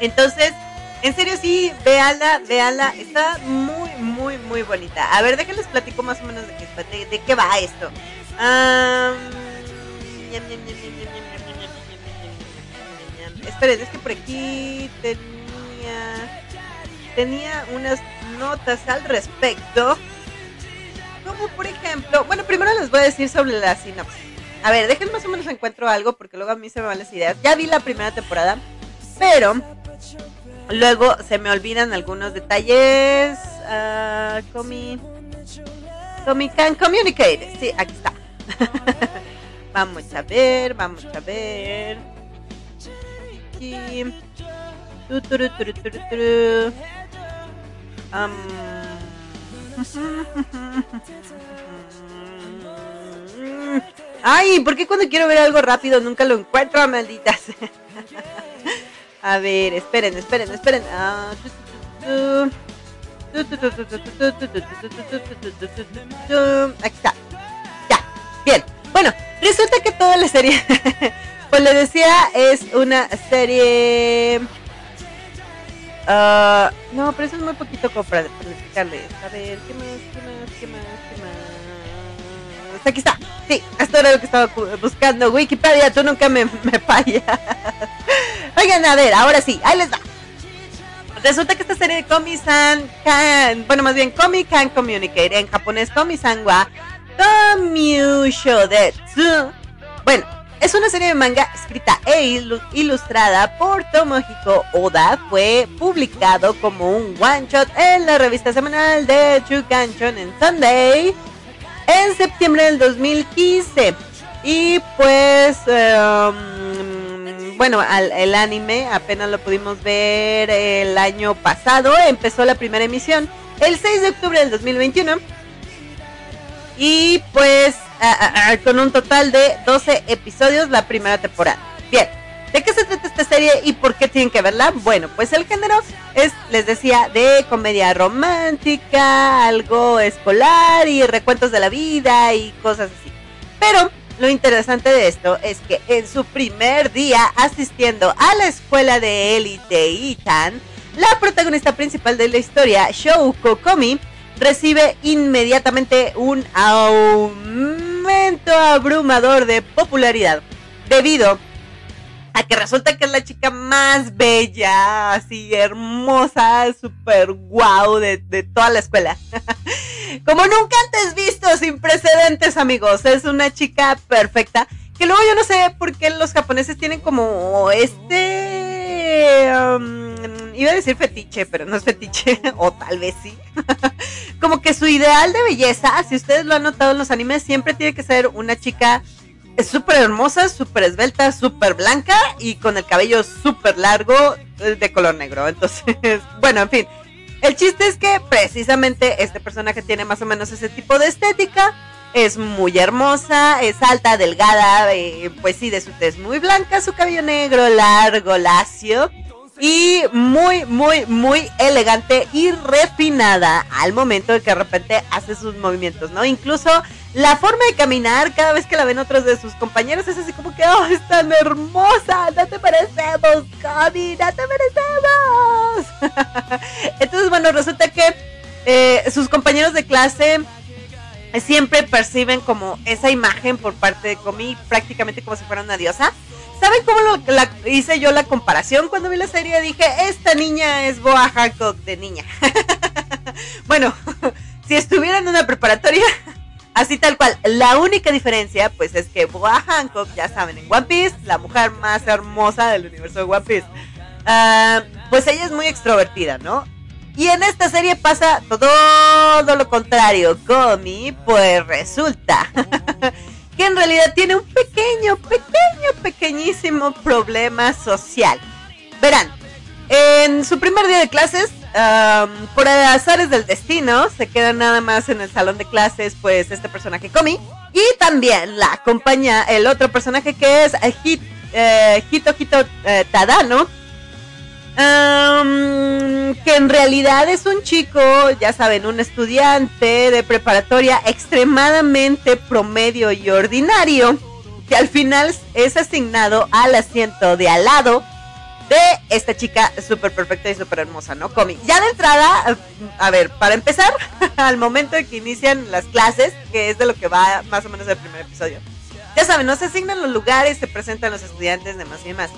Entonces, en serio, sí, véanla, véanla. Está muy, muy, muy bonita. A ver, déjenles platico más o menos de qué, va esto. esperen, es que por aquí tenía tenía unas notas al respecto. Como por ejemplo, bueno, primero les voy a decir sobre la sinopsis. A ver, déjenme más o menos encuentro algo porque luego a mí se me van las ideas. Ya vi la primera temporada, pero Luego se me olvidan algunos detalles. Uh, comi, comi can communicate. Sí, aquí está. *laughs* vamos a ver, vamos a ver. Ay, ¿por qué cuando quiero ver algo rápido nunca lo encuentro, malditas? *laughs* A ver, esperen, esperen, esperen. Aquí está. Ya. Bien. Bueno, resulta que toda la serie, pues le decía, es una serie... Uh, no, pero eso es muy poquito para, explicarles. A ver, ¿qué más? ¿Qué más? ¿Qué más? ¿Qué más? Aquí está. Sí, esto era lo que estaba buscando. Wikipedia, tú nunca me, me fallas. *laughs* Oigan, a ver, ahora sí, ahí les va. Resulta que esta serie de Komi-san can, bueno, más bien Komi can communicate, en japonés Komi-san wa Tomyushodetsu. Bueno, es una serie de manga escrita e ilustrada por Tomohiko Oda. Fue publicado como un one shot en la revista semanal de Chukanchon en Sunday en septiembre del 2015. Y pues, um, bueno, el anime apenas lo pudimos ver el año pasado. Empezó la primera emisión el 6 de octubre del 2021. Y pues, con un total de 12 episodios la primera temporada. Bien. ¿De qué se trata esta serie y por qué tienen que verla? Bueno, pues el género es, les decía, de comedia romántica, algo escolar y recuentos de la vida y cosas así. Pero lo interesante de esto es que en su primer día asistiendo a la escuela de élite Itan, la protagonista principal de la historia, Shouko Komi, recibe inmediatamente un aumento abrumador de popularidad debido que resulta que es la chica más bella, así hermosa, súper guau de, de toda la escuela. *laughs* Como nunca antes visto, sin precedentes, amigos. Es una chica perfecta. Que luego yo no sé por qué los japoneses tienen como este... Um, iba a decir fetiche, pero no es fetiche, *laughs* o tal vez sí. *laughs* como que su ideal de belleza, si ustedes lo han notado en los animes, siempre tiene que ser una chica es súper hermosa, súper esbelta, súper blanca y con el cabello súper largo eh, de color negro. *laughs* Entonces, bueno, en fin. El chiste es que precisamente este personaje tiene más o menos ese tipo de estética. Es muy hermosa, es alta, delgada, eh, pues sí, de su tez muy blanca, su cabello negro, largo, lacio y muy, muy, muy elegante y refinada al momento de que de repente hace sus movimientos, ¿no? Incluso la forma de caminar cada vez que la ven otros de sus compañeros es así como que, oh, es tan hermosa, no te parecemos, Cami, no te parecemos. *laughs* Entonces, bueno, resulta que eh, sus compañeros de clase siempre perciben como esa imagen por parte de Comi, prácticamente como si fuera una diosa. ¿Saben cómo la, hice yo la comparación cuando vi la serie? Dije, esta niña es Boa Hancock de niña. *laughs* bueno, *laughs* si estuviera en una preparatoria, *laughs* Así tal cual. La única diferencia, pues, es que Boa Hancock, ya saben, en One Piece, la mujer más hermosa del universo de One Piece, ah, pues ella es muy extrovertida, ¿no? Y en esta serie pasa todo lo contrario. Gomi, pues resulta *laughs* que en realidad tiene un pequeño, pequeño, pequeñísimo problema social. Verán, en su primer día de clases, por azares del destino, se queda nada más en el salón de clases, pues este personaje Komi. Y también la acompaña el otro personaje que es eh, Hito Hito eh, Tadano. Que en realidad es un chico, ya saben, un estudiante de preparatoria extremadamente promedio y ordinario, que al final es asignado al asiento de al lado de esta chica súper perfecta y súper hermosa, ¿no? Comi. Ya de entrada, a ver, para empezar, *laughs* al momento de que inician las clases, que es de lo que va más o menos el primer episodio, ya saben, no se asignan los lugares, se presentan los estudiantes, demás y demás.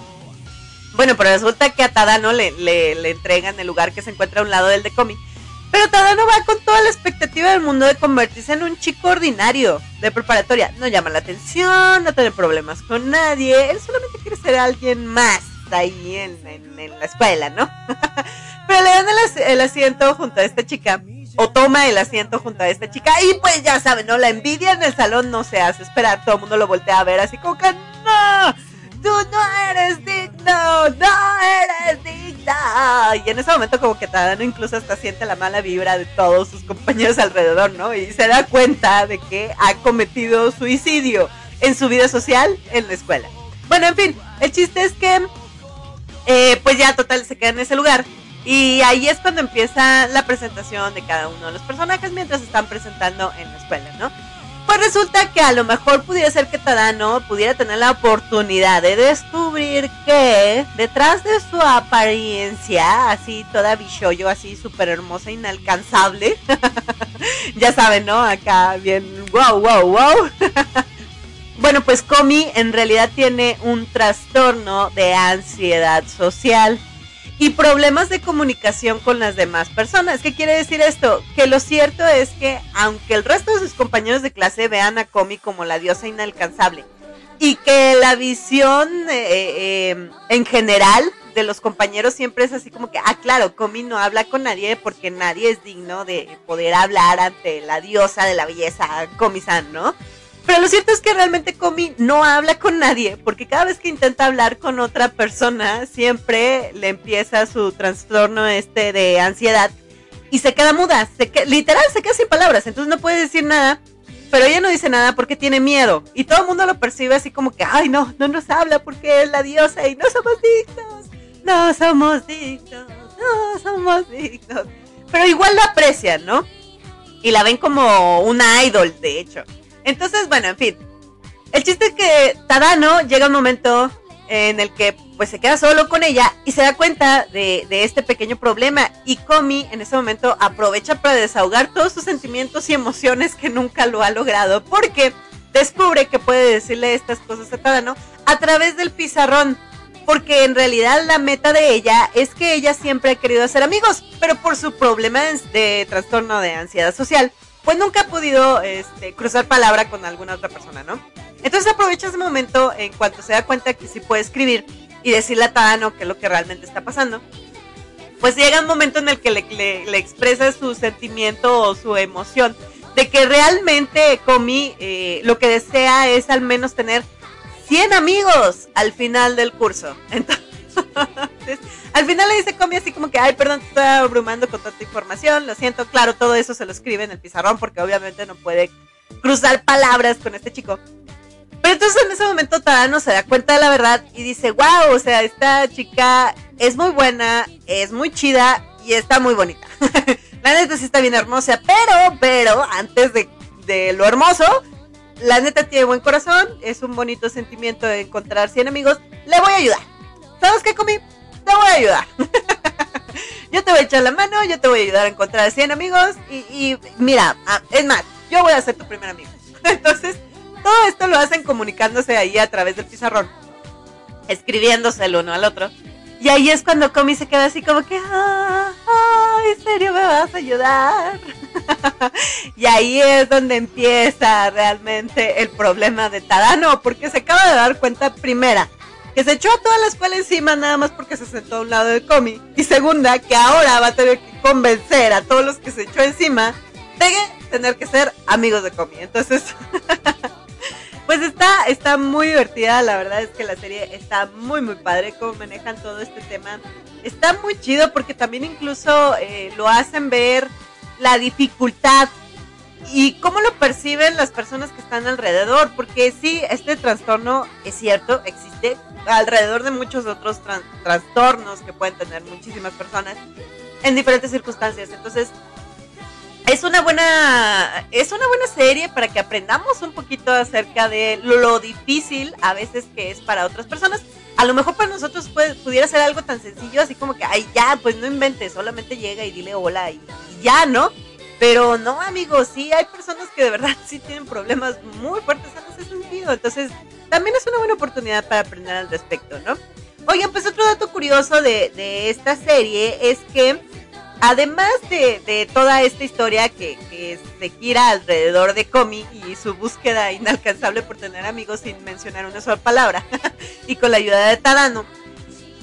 Bueno, pero resulta que a Tadano le, le, le entregan el lugar que se encuentra a un lado del de Comi. Pero Tadano va con toda la expectativa del mundo de convertirse en un chico ordinario de preparatoria. No llama la atención, no tiene problemas con nadie. Él solamente quiere ser alguien más ahí en, la escuela, ¿no? *laughs* Pero le dan el, asiento junto a esta chica o toma el asiento junto a esta chica y pues ya saben, ¿no? La envidia en el salón no se hace esperar, todo el mundo lo voltea a ver así como que no, tú no eres digno, no eres digna. Y en ese momento como que Tadano incluso hasta siente la mala vibra de todos sus compañeros alrededor, ¿no? Y se da cuenta de que ha cometido suicidio en su vida social en la escuela. Bueno, en fin, el chiste es que eh, pues ya total se queda en ese lugar. Y ahí es cuando empieza la presentación de cada uno de los personajes mientras están presentando en la escuela, ¿no? Pues resulta que a lo mejor pudiera ser que Tadano pudiera tener la oportunidad de descubrir que detrás de su apariencia, así toda bichoyo, así súper hermosa, inalcanzable, *laughs* ya saben, ¿no? Acá bien, wow, wow, wow. bueno, pues Comi en realidad tiene un trastorno de ansiedad social y problemas de comunicación con las demás personas. ¿Qué quiere decir esto? Que lo cierto es que aunque el resto de sus compañeros de clase vean a Comi como la diosa inalcanzable y que la visión eh, eh, en general de los compañeros siempre es así como que, ah, claro, Comi no habla con nadie porque nadie es digno de poder hablar ante la diosa de la belleza, Comi-san, ¿no? Pero lo cierto es que realmente Comi no habla con nadie, porque cada vez que intenta hablar con otra persona, siempre le empieza su trastorno este de ansiedad y se queda muda, se literal se queda sin palabras, entonces no puede decir nada, pero ella no dice nada porque tiene miedo y todo el mundo lo percibe así como que, ay no, no nos habla porque es la diosa y no somos dignos, no somos dignos, no somos dignos, pero igual la aprecian, ¿no? Y la ven como una idol, de hecho. Entonces, bueno, en fin. El chiste es que Tadano llega un momento en el que pues se queda solo con ella y se da cuenta de, este pequeño problema y Komi en ese momento aprovecha para desahogar todos sus sentimientos y emociones que nunca lo ha logrado porque descubre que puede decirle estas cosas a Tadano a través del pizarrón porque en realidad la meta de ella es que ella siempre ha querido hacer amigos pero por su problema de trastorno de ansiedad social pues nunca ha podido este, cruzar palabra con alguna otra persona, ¿no? Entonces aprovecha ese momento en cuanto se da cuenta que sí puede escribir y decirle a Tadano qué es lo que realmente está pasando. Pues llega un momento en el que le, expresa su sentimiento o su emoción de que realmente Comi eh, lo que desea es al menos tener 100 amigos al final del curso. *laughs* Entonces, *laughs* al final le dice Comi así como que, ay, perdón, te estoy abrumando con tanta información, lo siento, claro, todo eso se lo escribe en el pizarrón porque obviamente no puede cruzar palabras con este chico. Pero entonces en ese momento Tadano se da cuenta de la verdad y dice, wow, o sea, esta chica es muy buena, es muy chida y está muy bonita. *laughs* la neta sí está bien hermosa, pero, pero, antes de, de lo hermoso, la neta tiene buen corazón, es un bonito sentimiento de encontrar 100 amigos, le voy a ayudar. ¿Sabes qué, Comi? te voy a ayudar. *laughs* yo te voy a echar la mano, yo te voy a ayudar a encontrar a 100 amigos y, mira, ah, es más, yo voy a ser tu primer amigo. *laughs* Entonces, todo esto lo hacen comunicándose ahí a través del pizarrón, escribiéndose el uno al otro. Y ahí es cuando Comi se queda así como que, ah, ¿en serio me vas a ayudar? *laughs* y ahí es donde empieza realmente el problema de Tadano, porque se acaba de dar cuenta primera que se echó a toda la escuela encima nada más porque se sentó a un lado de Comi. Y segunda, que ahora va a tener que convencer a todos los que se echó encima de tener que ser amigos de Comi. Entonces, *laughs* pues está, está muy divertida. La verdad es que la serie está muy, muy padre cómo manejan todo este tema. Está muy chido porque también incluso eh, lo hacen ver la dificultad y cómo lo perciben las personas que están alrededor, porque sí, este trastorno es cierto, existe alrededor de muchos otros trastornos que pueden tener muchísimas personas en diferentes circunstancias. Entonces, es una buena es una buena serie para que aprendamos un poquito acerca de lo, difícil a veces que es para otras personas. A lo mejor para nosotros pudiera ser algo tan sencillo así como que, ay, ya, pues no inventes, solamente llega y dile hola y ya, ¿no? Pero no, amigos, sí hay personas que de verdad sí tienen problemas muy fuertes en ese sentido. Entonces, también es una buena oportunidad para aprender al respecto, ¿no? Oigan, pues otro dato curioso de, esta serie es que además de, toda esta historia que, que, se gira alrededor de Comi y su búsqueda inalcanzable por tener amigos sin mencionar una sola palabra, *laughs* y con la ayuda de Tadano,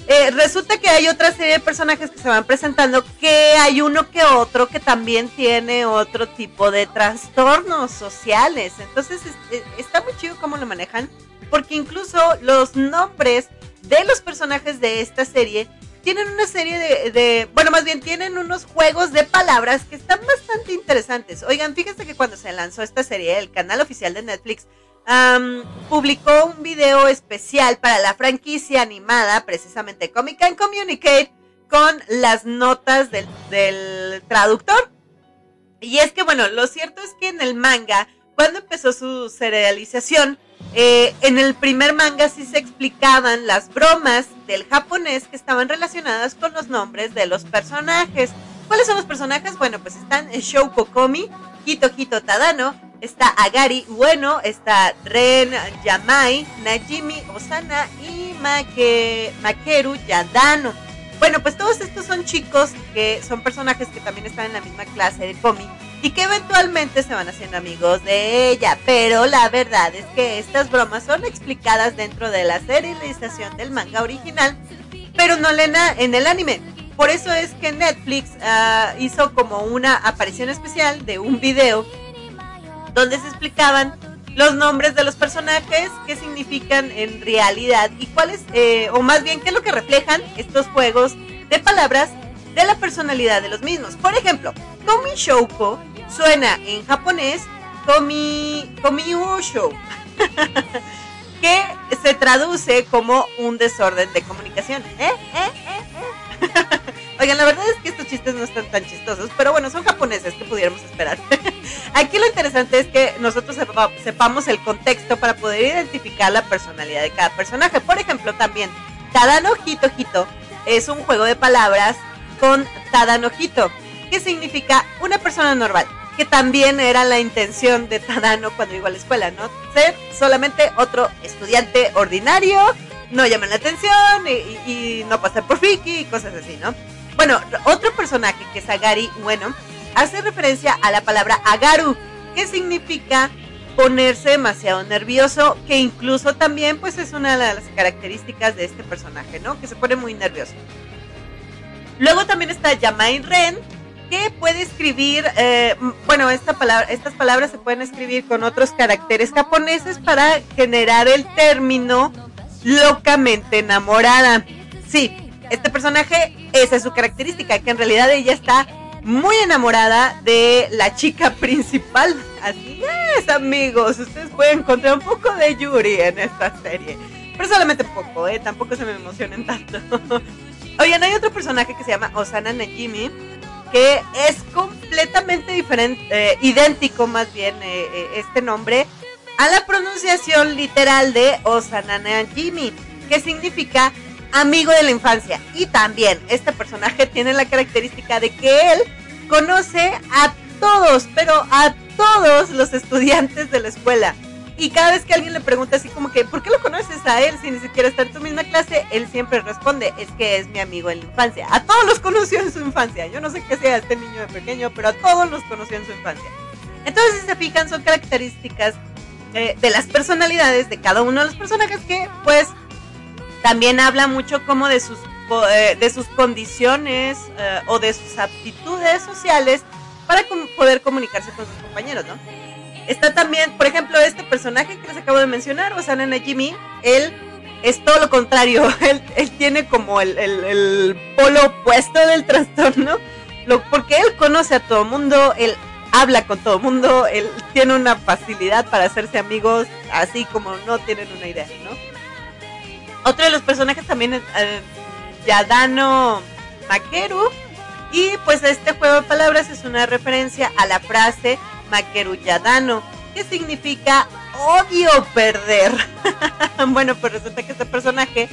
eh, resulta que hay otra serie de personajes que se van presentando que hay uno que otro que también tiene otro tipo de trastornos sociales. Entonces eh, está muy chido cómo lo manejan, porque incluso los nombres de los personajes de esta serie tienen una serie de, de, bueno, más bien tienen unos juegos de palabras que están bastante interesantes. Oigan, fíjense que cuando se lanzó esta serie, el canal oficial de Netflix publicó un video especial para la franquicia animada, precisamente Comic and Communicate, con las notas del, traductor. Y es que, bueno, lo cierto es que en el manga, cuando empezó su serialización, eh, en el primer manga sí se explicaban las bromas del japonés que estaban relacionadas con los nombres de los personajes. ¿Cuáles son los personajes? Bueno, pues están Shouko Komi, Hito Hito Tadano, está Agari Bueno, está Ren Yamai, Najimi Osana y Makeru Yadano. Bueno, pues todos estos son chicos que son personajes que también están en la misma clase de Komi y que eventualmente se van haciendo amigos de ella. Pero la verdad es que estas bromas son explicadas dentro de la serialización del manga original, pero no en el anime. Por eso es que Netflix ah, hizo como una aparición especial de un video donde se explicaban los nombres de los personajes, qué significan en realidad y cuáles, eh, o más bien qué es lo que reflejan estos juegos de palabras de la personalidad de los mismos. Por ejemplo, Komi Shouko suena en japonés Komi, Komi Usho, *laughs* que se traduce como un desorden de comunicación. ¿Eh? ¿Eh? ¿Eh? *laughs* Oigan, la verdad es que estos chistes no están tan chistosos, pero bueno, son japoneses, que pudiéramos esperar? *laughs* Aquí lo interesante es que nosotros sepamos el contexto para poder identificar la personalidad de cada personaje. Por ejemplo, también, Tadano Hito Hito es un juego de palabras con Tadanojito, que significa una persona normal, que también era la intención de Tadano cuando iba a la escuela, ¿no? Ser solamente otro estudiante ordinario, no llamar la atención y, no pasar por friki y cosas así, ¿no? Bueno, otro personaje que es Agari, bueno, hace referencia a la palabra agaru, que significa ponerse demasiado nervioso, que incluso también pues es una de las características de este personaje, ¿no? Que se pone muy nervioso. Luego también está Yamain Ren, que puede escribir, eh, bueno, esta palabra, estas palabras se pueden escribir con otros caracteres japoneses para generar el término locamente enamorada. Sí, este personaje, esa es su característica, que en realidad ella está muy enamorada de la chica *laughs* principal. Así es, amigos, ustedes pueden encontrar un poco de Yuri en esta serie. Pero solamente poco, ¿eh? Tampoco se me emocionen tanto. *laughs* Oigan, hay otro personaje que se llama Osana Najimi, que es completamente diferente, eh, idéntico más bien eh, eh, este nombre, a la pronunciación literal de Osana Najimi, que significa amigo de la infancia. Y también este personaje *laughs* tiene la característica de que él conoce a todos, pero a todos los estudiantes de la escuela. Y cada vez que alguien le pregunta así como que, ¿por qué lo conoces a él si ni siquiera está en tu misma clase? Él siempre responde, es que es mi amigo en la infancia. A todos los conoció en su infancia. Yo no sé qué sea este niño de pequeño, pero a todos los conoció en su infancia. Entonces, si se fijan, son características eh, de las personalidades de cada uno de los personajes que, pues, también habla mucho como de sus, eh, de sus condiciones eh, o de sus aptitudes sociales para poder comunicarse con sus compañeros, ¿no? Está también, por ejemplo, este personaje que les acabo de mencionar, Osana Jimmy, él es todo lo contrario, *laughs* él, tiene como el, el, polo opuesto del trastorno, lo, porque él conoce a todo mundo, él habla con todo mundo, él tiene una facilidad para hacerse amigos, así como no tienen una idea, ¿no? Otro de los personajes también es eh, Yadano Makeru, y pues este juego de palabras es una referencia a la frase Makeruyadano, que significa odio perder. *laughs* bueno, pues resulta que este personaje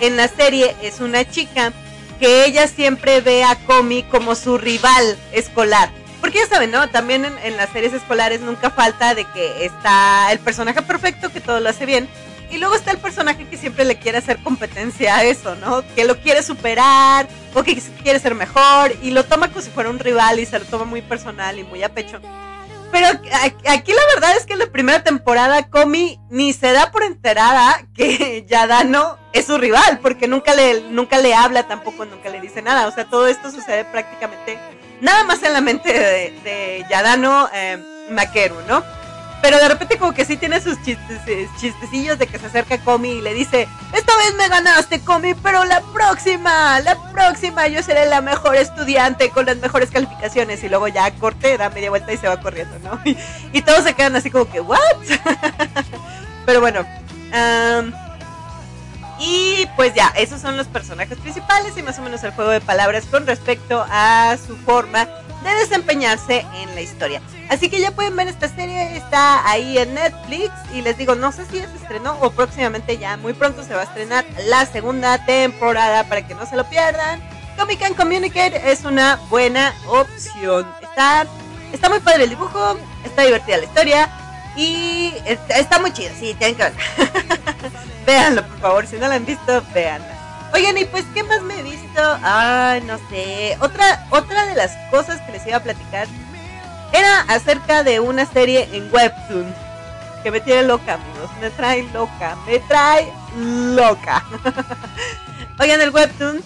en la serie es una chica que ella siempre ve a Komi como su rival escolar. Porque ya saben, ¿no? También en, las series escolares nunca falta de que está el personaje perfecto que todo lo hace bien. Y luego está el personaje que siempre le quiere hacer competencia a eso, ¿no? Que lo quiere superar o que quiere ser mejor y lo toma como si fuera un rival y se lo toma muy personal y muy a pecho. Pero aquí la verdad es que en la primera temporada Comi ni se da por enterada que *laughs* Yadano es su rival, porque nunca le, nunca le habla tampoco, nunca le dice nada. O sea, todo esto sucede prácticamente nada más en la mente de, Yadano eh, Makeru, ¿no? Pero de repente como que sí tiene sus chistes, eh, chistecillos de que se acerca a Comi y le dice, esta vez me ganaste Comi, pero la próxima, la próxima yo seré la mejor estudiante con las mejores calificaciones. Y luego ya corte, da media vuelta y se va corriendo, ¿no? *laughs* Y, todos se quedan así como que, ¿what? *laughs* pero bueno. y pues ya, esos son los personajes principales y más o menos el juego de palabras con respecto a su forma de desempeñarse en la historia. Así que ya pueden ver esta serie, está ahí en Netflix y les digo, no sé si ya se estrenó o próximamente ya, muy pronto se va a estrenar la segunda temporada para que no se lo pierdan. Comic and Communicate es una buena opción. Está, está muy padre el dibujo, está divertida la historia y está, muy chido, sí, tienen que verla. *laughs* Véanlo, por favor, si no la han visto, véanla. Oigan, y pues, ¿qué más me he visto? Ay, no sé. Otra, otra de las cosas que les iba a platicar era acerca de una serie en Webtoon. Que me tiene loca, amigos. Me trae loca. Me trae loca. *laughs* Oigan, el Webtoon.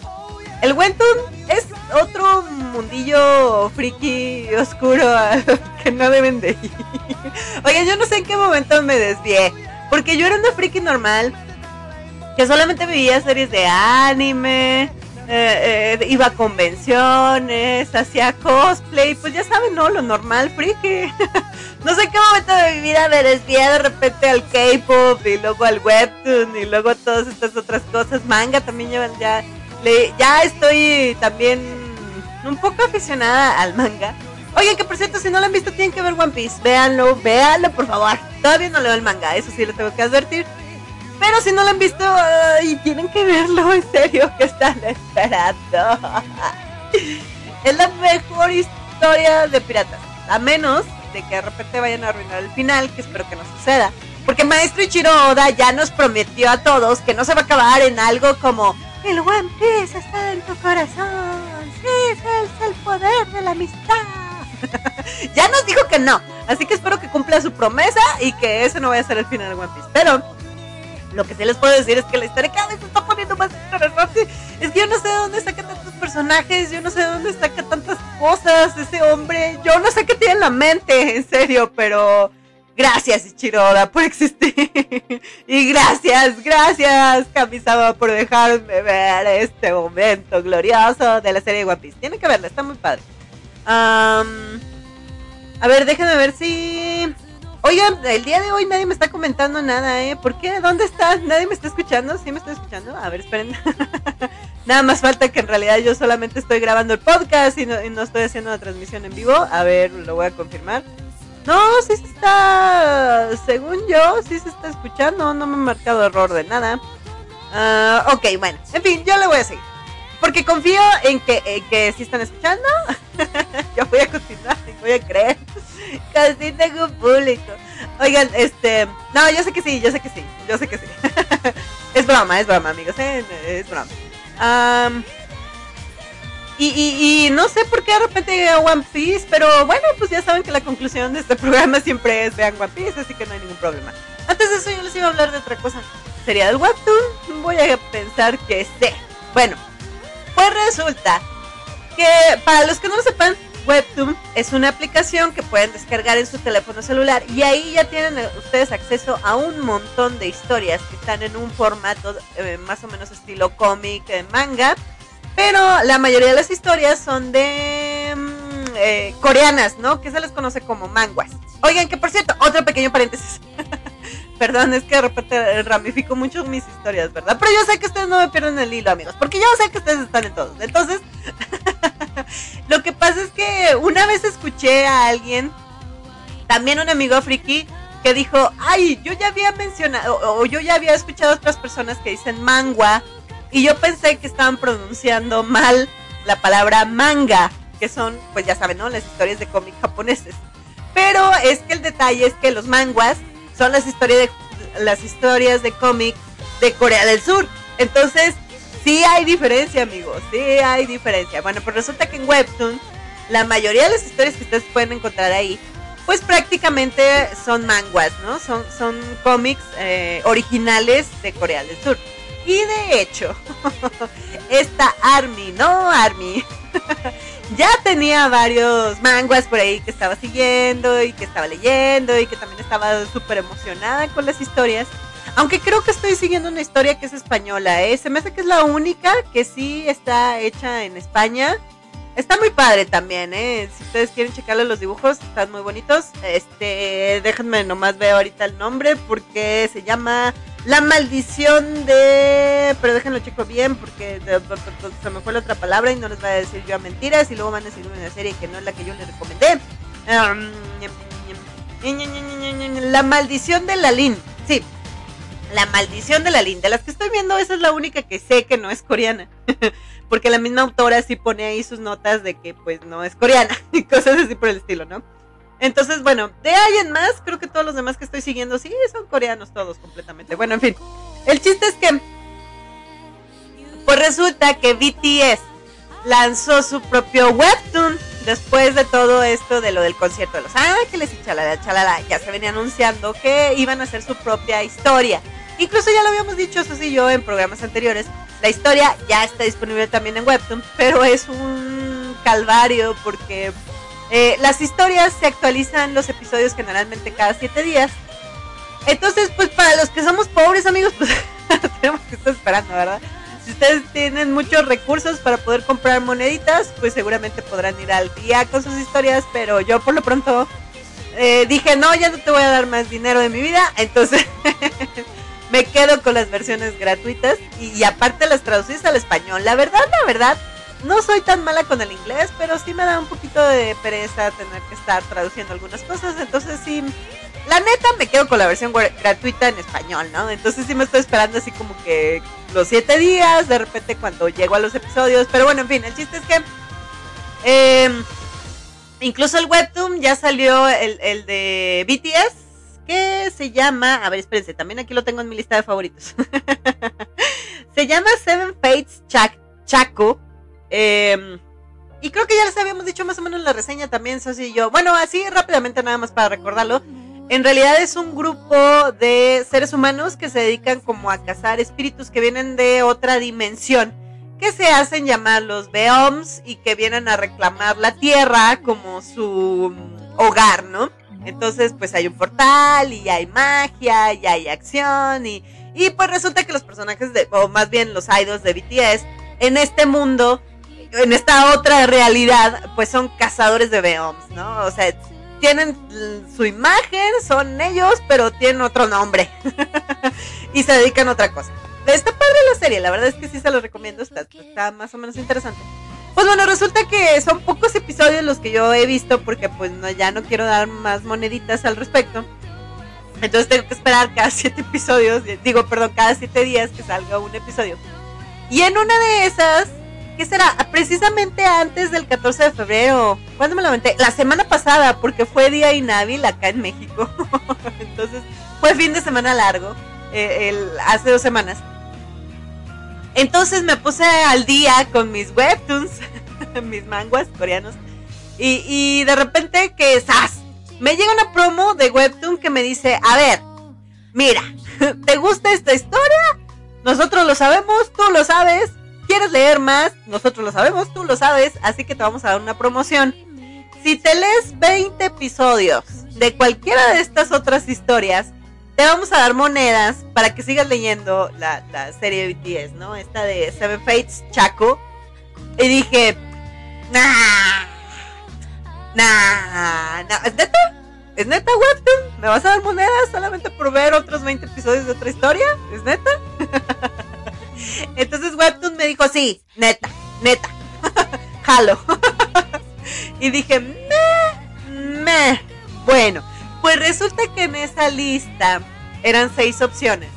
El Webtoon es otro mundillo friki oscuro *laughs* que no deben de ir. Oigan, yo no sé en qué momento me desvié. Porque yo era una friki normal que solamente veía series de anime, eh, eh, iba a convenciones, hacía cosplay, pues ya saben, ¿no? Lo normal, friki. *laughs* no sé qué momento de mi vida me desvié de repente al K-pop y luego al webtoon y luego todas estas otras cosas. Manga también llevan ya. Le, ya estoy también un poco aficionada al manga. Oigan, que por cierto, si no lo han visto, tienen que ver One Piece. Véanlo, véanlo, por favor. Todavía no leo el manga, eso sí lo tengo que advertir. Pero si no lo han visto, y tienen que verlo, en serio, que están esperando. *laughs* es la mejor historia de piratas. A menos de que de repente vayan a arruinar el final, que espero que no suceda. Porque Maestro Ichiro Oda ya nos prometió a todos que no se va a acabar en algo como el One Piece está en tu corazón. Sí, es el poder de la amistad. *laughs* ya nos dijo que no. Así que espero que cumpla su promesa y que ese no vaya a ser el final de One Piece. Pero lo que sí les puedo decir es que la historia cada vez se está poniendo más interesante. Es que yo no sé de dónde saca tantos personajes, yo no sé de dónde saca tantas cosas ese hombre. Yo no sé qué tiene en la mente, en serio, pero gracias Ichiroda por existir. *laughs* y gracias, gracias Kamisawa por dejarme ver este momento glorioso de la serie One Piece. Tienen que verla, está muy padre. a ver, déjenme ver si... Oigan, el día de hoy nadie me está comentando nada, ¿eh? ¿Por qué? ¿Dónde está? ¿Nadie me está escuchando? ¿Sí me está escuchando? A ver, esperen. *laughs* nada más falta que en realidad yo solamente estoy grabando el podcast y no, estoy haciendo la transmisión en vivo. A ver, lo voy a confirmar. No, sí se está, según yo, sí se está escuchando. No me he marcado error de nada. Ah, ok, bueno, en fin, yo le voy a seguir. Porque confío en que, en que sí están escuchando. *laughs* yo voy a continuar y voy a creer. *laughs* Casi tengo público. Oigan, este. No, yo sé que sí, yo sé que sí. Yo sé que sí. *laughs* es broma, es broma, amigos. ¿eh? Es broma. y, y, no sé por qué de repente One Piece, pero bueno, pues ya saben que la conclusión de este *laughs* programa siempre es vean One Piece, así que no hay ningún problema. Antes de eso yo les iba a hablar de otra cosa. ¿Sería del Webtoon? Voy a pensar que sé. Bueno, pues resulta que para los que no lo sepan, Webtoon es una aplicación que pueden descargar en su teléfono celular y ahí ya tienen eh, ustedes acceso a un montón de historias que están en un formato eh, más o menos estilo cómic, eh, manga, pero la mayoría de las historias son de mm, coreanas, ¿no? Que se les conoce como manguas. Oigan, que por cierto, otro pequeño paréntesis. *laughs* Perdón, es que de repente ramifico mucho mis historias, ¿verdad? Pero yo sé que ustedes no me pierden el hilo, amigos, porque yo sé que ustedes están en todos. Entonces, *laughs* lo que pasa es que una vez escuché a alguien, también un amigo friki, que dijo, ay, yo ya había mencionado, o, yo ya había escuchado a otras personas que dicen mangua, y yo pensé que estaban pronunciando mal la palabra manga, que son, pues ya saben, ¿no? Las historias de cómic japoneses. Pero es que el detalle es que los manguas son las historias de las historias de cómic de Corea del Sur. Entonces, sí hay diferencia, amigos, sí hay diferencia. Bueno, pues resulta que en Webtoon, la mayoría de las historias que ustedes pueden encontrar ahí, pues prácticamente son manguas, ¿no? Son, son cómics eh, originales de Corea del Sur. Y de hecho, *laughs* esta Army, ¿no? Army. *laughs* ya tenía varios manguas por ahí que estaba siguiendo y que estaba leyendo y que también estaba súper emocionada con las historias. Aunque creo que estoy siguiendo una historia que es española, ¿eh? Se me hace que es la única que sí está hecha en España. Está muy padre también, ¿eh? Si ustedes quieren checarle los dibujos, están muy bonitos. Este, déjenme nomás ver ahorita el nombre porque se llama La maldición de pero déjenlo checo bien porque se me fue la otra palabra y no les voy a decir yo a mentiras y luego van a decir una serie que no es la que yo les recomendé. La maldición de la Lin. Sí, la maldición de la Lin. De las que estoy viendo, esa es la única que sé que no es coreana. *laughs* porque la misma autora sí pone ahí sus notas de que pues no es coreana *laughs* y cosas así por el estilo, ¿no? Entonces, bueno, de ahí en más, creo que todos los demás que estoy siguiendo sí son coreanos todos completamente. Bueno, en fin, el chiste es que, pues resulta que BTS lanzó su propio webtoon después de todo esto de lo del concierto de Los Ángeles y chalala, chalala. Ya se venía anunciando que iban a hacer su propia historia. Incluso ya lo habíamos dicho, eso sí, yo en programas anteriores, la historia ya está disponible también en Webtoon, pero es un calvario porque eh, las historias se actualizan los episodios generalmente cada siete días. Entonces, pues para los que somos pobres amigos, pues *laughs* tenemos que estar esperando, ¿verdad? Si ustedes tienen muchos recursos para poder comprar moneditas, pues seguramente podrán ir al día con sus historias, pero yo por lo pronto eh, dije, no, ya no te voy a dar más dinero de mi vida, entonces *laughs* me quedo con las versiones gratuitas y, aparte las traducidas al español. La verdad, la verdad, no soy tan mala con el inglés, pero sí me da un poquito de pereza tener que estar traduciendo algunas cosas. Entonces sí, la neta me quedo con la versión gratuita en español, ¿no? Entonces sí me estoy esperando así como que los siete días, de repente cuando llego a los episodios. Pero bueno, en fin, el chiste es que... Em, incluso el webtoon ya salió el, el de BTS que se llama, a ver, espérense, también aquí lo tengo en mi lista de favoritos. *laughs* se llama Seven Fates Chaco. Em, y creo que ya les habíamos dicho más o menos la reseña también, Sosi y yo. Bueno, así rápidamente nada más para recordarlo. En realidad es un grupo de seres humanos que se dedican como a cazar espíritus que vienen de otra dimensión, que se hacen llamar los Beoms y que vienen a reclamar la tierra como su hogar, ¿no? Entonces, pues hay un portal y hay magia y hay acción y, y pues resulta que los personajes o más bien los idols de BTS, en este mundo, en esta otra realidad, pues son cazadores de Beoms, ¿no? O sea, tienen su imagen, son ellos, pero tienen otro nombre *laughs* y se dedican a otra cosa. Está padre la serie, la verdad es que sí se lo recomiendo, está, más o menos interesante. Pues bueno, resulta que son pocos episodios los que yo he visto porque pues ya no quiero dar más moneditas al respecto. Entonces tengo que esperar cada siete episodios, digo, perdón, cada siete días que salga un episodio. Y en una de esas, ¿qué será? Precisamente antes del 14 de febrero. ¿Cuándo me lamenté? La semana pasada, porque fue día inhábil acá en México. *laughs* Entonces, fue fin de semana largo, eh, el, hace dos semanas. Entonces me puse al día con mis webtoons, *laughs* mis manguas coreanos. Y, de repente que ¡zas! Me llega una promo de webtoon que me dice, a ver, mira, *laughs* ¿te gusta esta historia? Nosotros lo sabemos, tú lo sabes. ¿Quieres leer más? Nosotros lo sabemos, tú lo sabes. Así que te vamos a dar una promoción. Si te lees 20 episodios de cualquiera de estas otras historias, te vamos a dar monedas para que sigas leyendo la, serie de BTS, ¿no? Esta de Seven Fates Chaco. Y dije, nah, nah, nah, ¿es neta? ¿Es neta, Webtoon? ¿Me vas a dar monedas solamente por ver otros 20 episodios de otra historia? ¿Es neta? *laughs* Entonces Webtoon me dijo, sí, neta, neta, *laughs* jalo. y dije, meh, meh. Bueno, pues resulta que en esa lista eran seis opciones.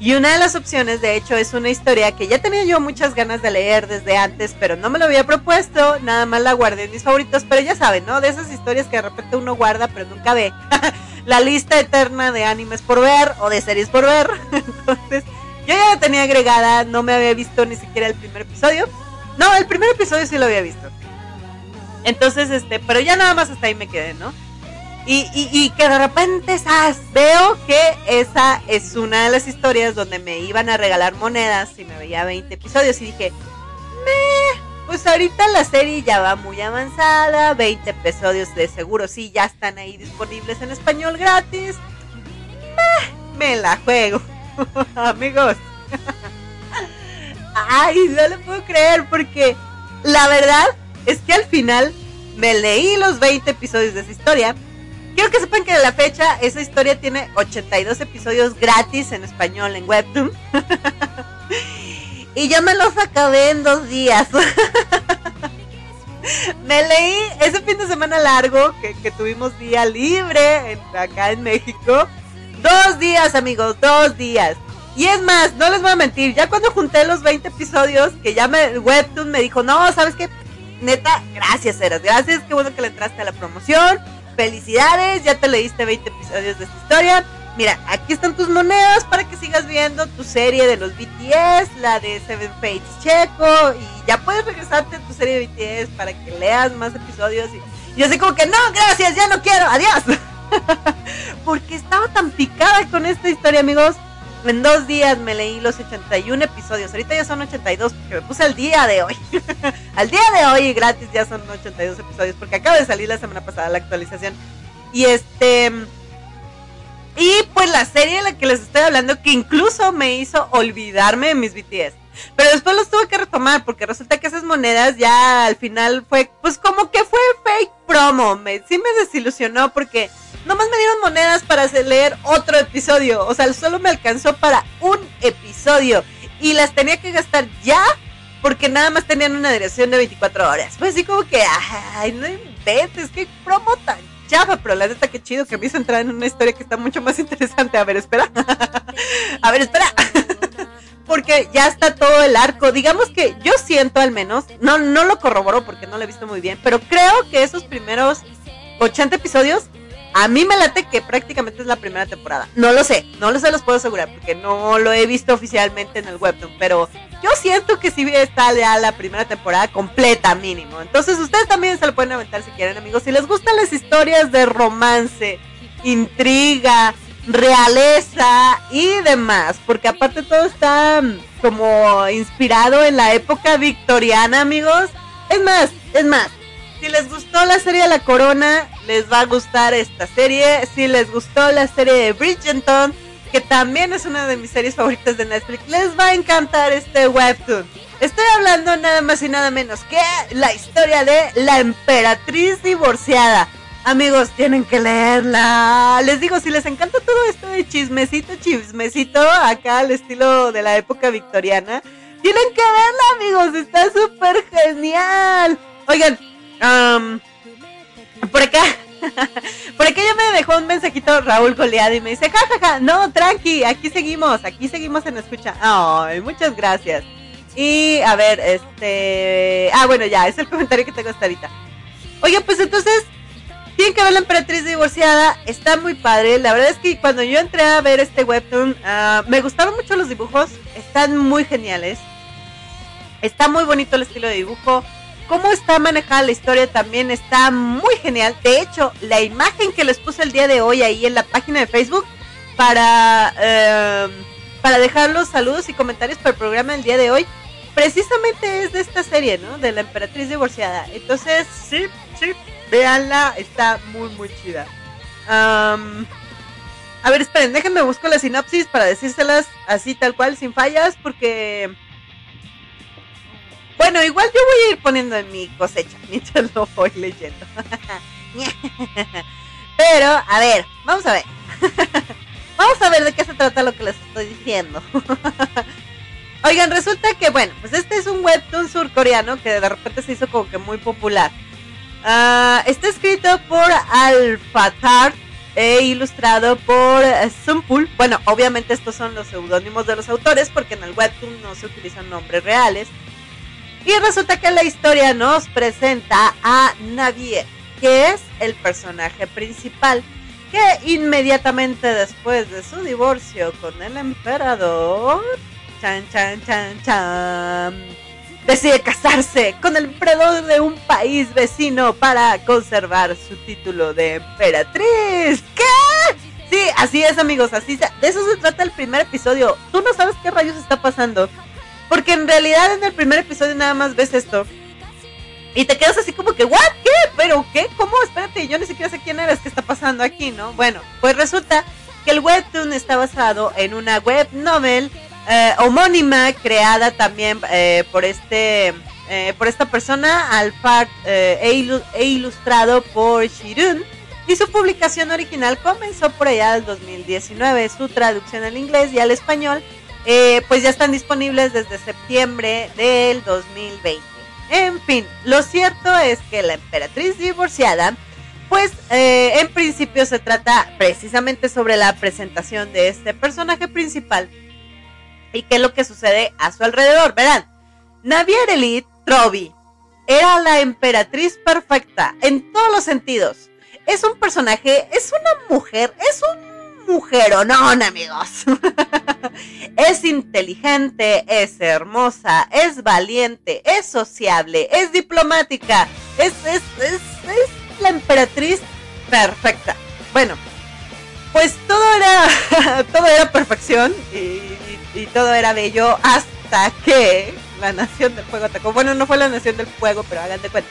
Y una de las opciones, de hecho, es una historia que ya tenía yo muchas ganas de leer desde antes, pero no me lo había propuesto, nada más la guardé en mis favoritos, pero ya saben, ¿no? De esas historias que de repente uno guarda pero nunca ve. *laughs* la lista eterna de animes por ver o de series por ver. *laughs* Entonces, yo ya la tenía agregada, no me había visto ni siquiera el primer episodio. No, el primer episodio sí lo había visto. Entonces, este, pero ya nada más hasta ahí me quedé, ¿no? Y, que de repente veo que esa es una de las historias donde me iban a regalar monedas y me veía 20 episodios y dije, pues ahorita la serie ya va muy avanzada, 20 episodios de seguro sí ya están ahí disponibles en español gratis. me la juego, *laughs* amigos. Ay, no lo puedo creer porque la verdad es que al final me leí los 20 episodios de esa historia Quiero que sepan que de la fecha esa historia tiene 82 episodios gratis en español en Webtoon. *laughs* Y yo me los acabé en dos días. *laughs* me leí ese fin de semana largo que, tuvimos día libre acá en México. Dos días, amigos, dos días. Y es más, no les voy a mentir, ya cuando junté los 20 episodios, que ya me, Webtoon me dijo, no, ¿sabes qué? Neta, gracias, Eras, gracias, qué bueno que le entraste a la promoción. Felicidades, ya te leíste 20 episodios de esta historia. Mira, aquí están tus monedas para que sigas viendo tu serie de los BTS, la de Seven Fates Checo, y ya puedes regresarte a tu serie de BTS para que leas más episodios. Y yo así como que, no, gracias, ya no quiero, adiós. *laughs* *laughs* Porque estaba tan picada con esta historia, amigos. En dos días me leí los 81 episodios. Ahorita ya son 82 porque me puse al día de hoy. *laughs* al día de hoy gratis ya son 82 episodios porque acaba de salir la semana pasada la actualización. Y este... Y pues la serie de la que les estoy hablando que incluso me hizo olvidarme de mis BTS. Pero después los tuve que retomar porque resulta que esas monedas ya al final fue pues como que fue fake promo. Sí me desilusionó porque nomás me dieron monedas para leer otro episodio. O sea, solo me alcanzó para un episodio. Y las tenía que gastar ya porque nada más tenían una dirección de 24 horas. Pues así como que, ay, no inventes, qué promo tan chafa, pero la neta que chido que me hizo entrar en una historia que está mucho más interesante. A ver, espera. *laughs* A ver, espera. *laughs* porque ya está todo el arco. Digamos que yo siento al menos, no, no lo corroboro porque no lo he visto muy bien, pero creo que esos primeros 80 episodios, a mí me late que prácticamente es la primera temporada. No lo sé, no lo sé, los puedo asegurar porque no lo he visto oficialmente en el webtoon, pero yo siento que sí está ya la primera temporada completa mínimo. Entonces ustedes también se lo pueden aventar si quieren amigos. Si les gustan las historias de romance, intriga, realeza y demás, porque aparte todo está mm, como inspirado en la época victoriana, amigos. Es más, es más, si les gustó la serie La Corona, les va a gustar esta serie. Si les gustó la serie de Bridgerton, que también es una de mis series favoritas de Netflix, les va a encantar este webtoon. Estoy hablando nada más y nada menos que la historia de la emperatriz divorciada. Amigos, tienen que leerla. Les digo, si les encanta todo esto de chismecito, chismecito, acá al estilo de la época victoriana, tienen que verla, amigos. Está súper genial. Oigan, por acá, *laughs* por acá ya me dejó un mensajito Raúl Goleado y me dice, jajaja, ja, ja, no, tranqui, aquí seguimos, aquí seguimos en escucha. Ay, muchas gracias. Y a ver, este... Ah, bueno, ya, es el comentario que tengo hasta ahorita. Oye, pues entonces tienen que ver la emperatriz divorciada, está muy padre. La verdad es que cuando yo entré a ver este webtoon, uh, me gustaron mucho los dibujos, están muy geniales. Está muy bonito el estilo de dibujo. Cómo está manejada la historia también está muy genial. De hecho, la imagen que les puse el día de hoy ahí en la página de Facebook para, uh, para dejar los saludos y comentarios para el programa del día de hoy, precisamente es de esta serie, ¿no? De la emperatriz divorciada. Entonces, sí, sí, Véanla, está muy, muy chida. a ver, esperen, déjenme busco la sinopsis para decírselas así tal cual, sin fallas, porque... Bueno, igual yo voy a ir poniendo en mi cosecha *laughs* mientras lo voy leyendo. *laughs* Pero, a ver, vamos a ver. *laughs* vamos a ver de qué se trata lo que les estoy diciendo. Oigan, resulta que, bueno, pues este es un webtoon surcoreano que de repente se hizo como que muy popular. Ah, está escrito por Al-Fatar e ilustrado por Sumpul. Bueno, obviamente estos son los seudónimos de los autores porque en el webtoon no se utilizan nombres reales. Y resulta que la historia nos presenta a Navie, que es el personaje principal, que inmediatamente después de su divorcio con el emperador, chan chan chan chan, decide casarse con el emperador de un país vecino para conservar su título de emperatriz. ¿Qué? Sí, así es amigos, así de eso se trata el primer episodio. Tú no sabes qué rayos está pasando, porque en realidad en el primer episodio nada más ves esto y te quedas así como que, ¿what? ¿Qué? ¿Pero qué? ¿Cómo? Espérate, yo ni siquiera sé quién eres, qué está pasando aquí, ¿no? Bueno, pues resulta que el webtoon está basado en una web novel eh, homónima creada también eh, por este eh, por esta persona Alfar e, e, ilustrado por Shirun y su publicación original comenzó por allá del 2019 su traducción al inglés y al español eh, pues ya están disponibles desde septiembre del 2020. En fin, lo cierto es que la emperatriz divorciada, pues eh, en principio se trata precisamente sobre la presentación de este personaje principal y qué es lo que sucede a su alrededor. Verán, Navier Elite Trovi era la emperatriz perfecta en todos los sentidos. Es un personaje, es una mujer, es un mujeronón, amigos. *laughs* es inteligente, es hermosa, es valiente, es sociable, es diplomática, es, es, es, es la emperatriz perfecta. Bueno, pues todo era, *laughs* todo era perfección y, y todo era bello hasta que la Nación del Fuego atacó. Bueno, no fue la Nación del Fuego, pero hagan de cuenta.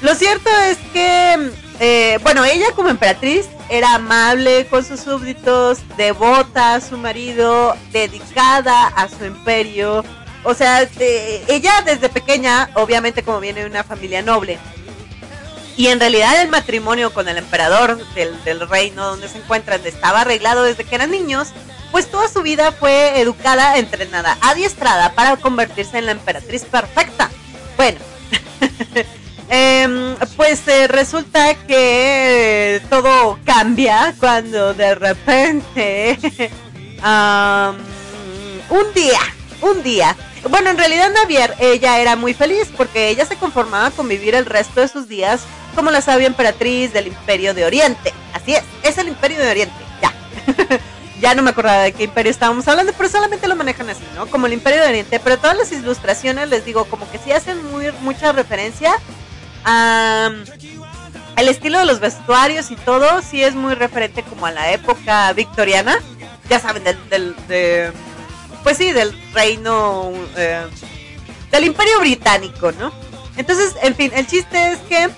Lo cierto es que, eh, bueno, ella como emperatriz era amable con sus súbditos, devota a su marido, dedicada a su imperio. O sea, ella desde pequeña, obviamente como viene de una familia noble, y en realidad el matrimonio con el emperador del, del reino donde se encuentran estaba arreglado desde que eran niños, pues toda su vida fue educada, entrenada, adiestrada para convertirse en la emperatriz perfecta. Bueno, *laughs* eh, pues eh, resulta que todo cambia cuando de repente *laughs* um, un día, un día. Bueno, en realidad Navier, ella era muy feliz porque ella se conformaba con vivir el resto de sus días como la sabia emperatriz del Imperio de Oriente. Así es, es el Imperio de Oriente, ya. *laughs* ya no me acordaba de qué imperio estábamos hablando, pero solamente lo manejan así, ¿no? Como el Imperio de Oriente. Pero todas las ilustraciones, les digo, como que sí hacen muy, mucha referencia el estilo de los vestuarios y todo, sí es muy referente como a la época victoriana. Ya saben, del, de, pues sí, del reino, eh, del Imperio Británico, ¿no? Entonces, en fin, el chiste es que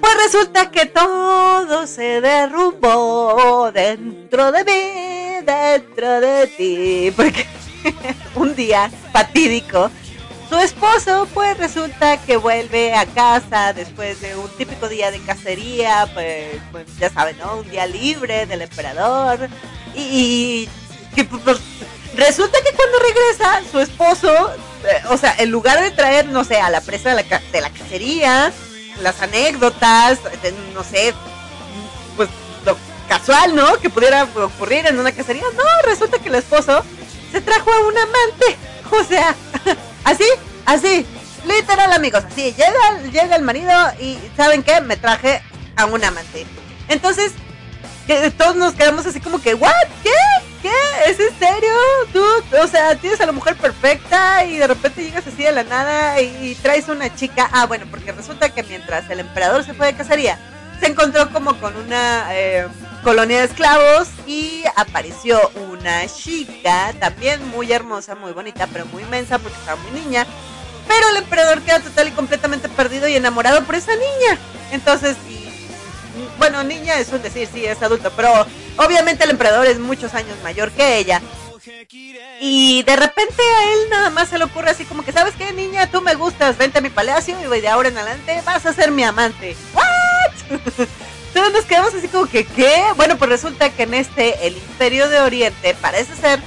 pues resulta que todo se derrumbó dentro de mí, dentro de ti, porque *laughs* un día fatídico, su esposo pues resulta que vuelve a casa después de un típico día de cacería, pues, pues ya saben, ¿no? Un día libre del emperador y, que pues, resulta que cuando regresa su esposo, eh, o sea, en lugar de traer, no sé, a la presa de la, de la cacería, las anécdotas, no sé, pues lo casual, ¿no? Que pudiera ocurrir en una cacería. No, resulta que el esposo se trajo a un amante. O sea, así, así, literal amigos, así, llega, llega el marido y ¿saben qué? Me traje a un amante. Entonces, que todos nos quedamos así como que, ¿what? ¿Qué? ¿Qué? ¿Es en serio? Tú, o sea, tienes a la mujer perfecta y de repente llegas así de la nada y, traes una chica. Ah, bueno, porque resulta que mientras el emperador se fue de cacería, se encontró como con una eh, colonia de esclavos y apareció una chica, también muy hermosa, muy bonita, pero muy inmensa porque estaba muy niña. Pero el emperador queda total y completamente perdido y enamorado por esa niña. Entonces, bueno, niña es un decir, sí, es adulto, pero obviamente el emperador es muchos años mayor que ella. Y de repente a él nada más se le ocurre así como que, ¿sabes qué, niña? Tú me gustas, vente a mi palacio y de ahora en adelante vas a ser mi amante. ¿What? *laughs* Entonces nos quedamos así como que, ¿qué? Bueno, pues resulta que en este, el Imperio de Oriente, parece ser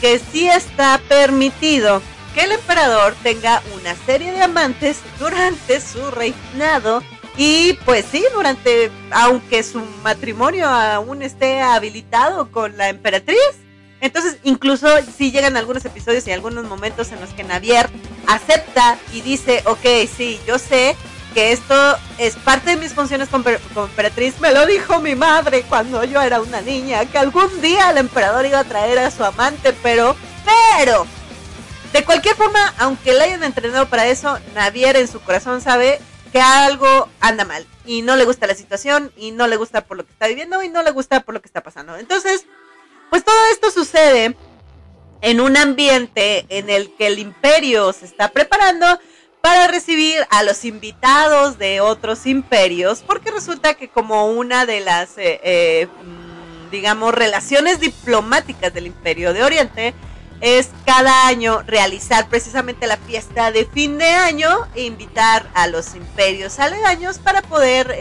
que sí está permitido que el emperador tenga una serie de amantes durante su reinado y pues sí, durante, aunque su matrimonio aún esté habilitado con la emperatriz, entonces incluso si llegan algunos episodios y algunos momentos en los que Navier acepta y dice, ok, sí, yo sé que esto es parte de mis funciones como, emperatriz, me lo dijo mi madre cuando yo era una niña, que algún día el emperador iba a traer a su amante, pero, pero, de cualquier forma, aunque le hayan entrenado para eso, Navier en su corazón sabe que algo anda mal y no le gusta la situación y no le gusta por lo que está viviendo y no le gusta por lo que está pasando. Entonces, pues todo esto sucede en un ambiente en el que el imperio se está preparando para recibir a los invitados de otros imperios, porque resulta que como una de las, eh, eh, mm, digamos, relaciones diplomáticas del imperio de Oriente, es cada año realizar precisamente la fiesta de fin de año e invitar a los imperios aledaños para poder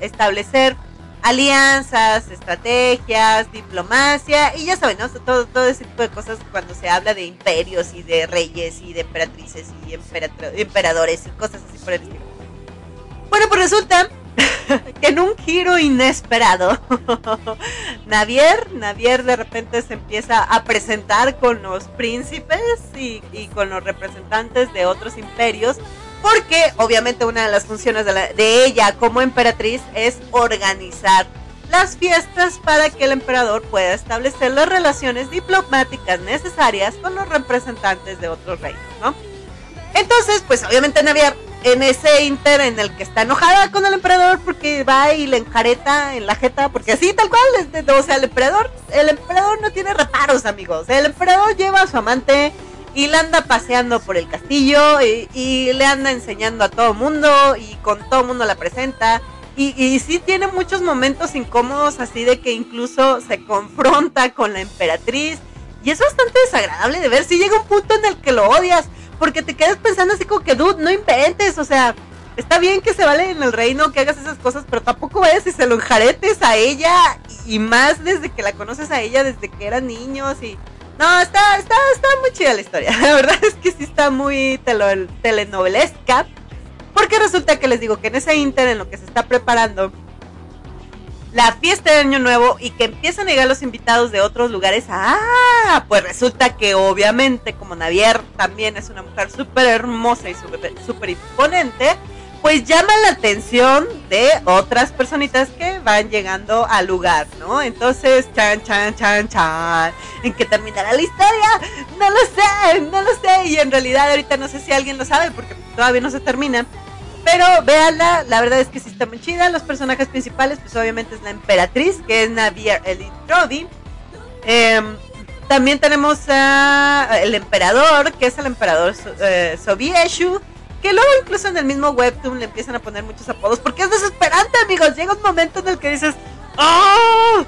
establecer alianzas, estrategias, diplomacia y ya saben, ¿no? todo, ese tipo de cosas cuando se habla de imperios y de reyes y de emperatrices y emperadores y cosas así por el estilo. Bueno, pues resulta *laughs* que en un giro inesperado, *laughs* Navier, Navier de repente se empieza a presentar con los príncipes y con los representantes de otros imperios porque obviamente una de las funciones de, ella como emperatriz es organizar las fiestas para que el emperador pueda establecer las relaciones diplomáticas necesarias con los representantes de otros reinos, ¿no? Entonces, pues obviamente Navier en ese inter en el que está enojada con el emperador porque va y le enjareta en la jeta, porque así tal cual, o sea, el emperador, el emperador no tiene reparos, amigos. El emperador lleva a su amante y la anda paseando por el castillo y, le anda enseñando a todo mundo y con todo mundo la presenta. Y, y sí tiene muchos momentos incómodos así de que incluso se confronta con la emperatriz. Y es bastante desagradable de ver si llega un punto en el que lo odias. Porque te quedas pensando así como que, dude, no inventes. O sea, está bien que se vale en el reino que hagas esas cosas, pero tampoco vayas y se lo enjaretes a ella. Y más desde que la conoces a ella, desde que eran niños y no, está, está, está muy chida la historia. *laughs* La verdad es que sí está muy telenovelesca. Porque resulta que les digo que en ese inter en lo que se está preparando la fiesta de Año Nuevo y que empiezan a llegar los invitados de otros lugares. Ah, pues resulta que obviamente como Navier también es una mujer súper hermosa y súper imponente pues llama la atención de otras personitas que van llegando al lugar, ¿no? Entonces, chan, chan, chan, chan. ¿En qué terminará la historia? No lo sé, no lo sé. Y en realidad ahorita no sé si alguien lo sabe porque todavía no se termina. Pero véanla, la verdad es que sí está muy chida. Los personajes principales, pues obviamente es la emperatriz, que es Navier Elite Trodi. Em, también tenemos el emperador, que es el emperador eh, Sobieshu que luego incluso en el mismo webtoon le empiezan a poner muchos apodos, porque es desesperante, amigos. Llega un momento en el que dices, ¡Oh!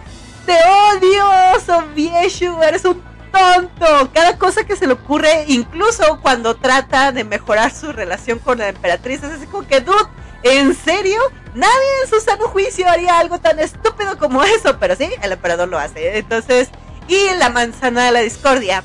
¡Te odio, Sobieshu! ¡Eres un tonto! Cada cosa que se le ocurre, incluso cuando trata de mejorar su relación con la emperatriz, es así como que, dude, ¿en serio? Nadie en su sano juicio haría algo tan estúpido como eso, pero sí, el emperador lo hace. Entonces, y la manzana de la discordia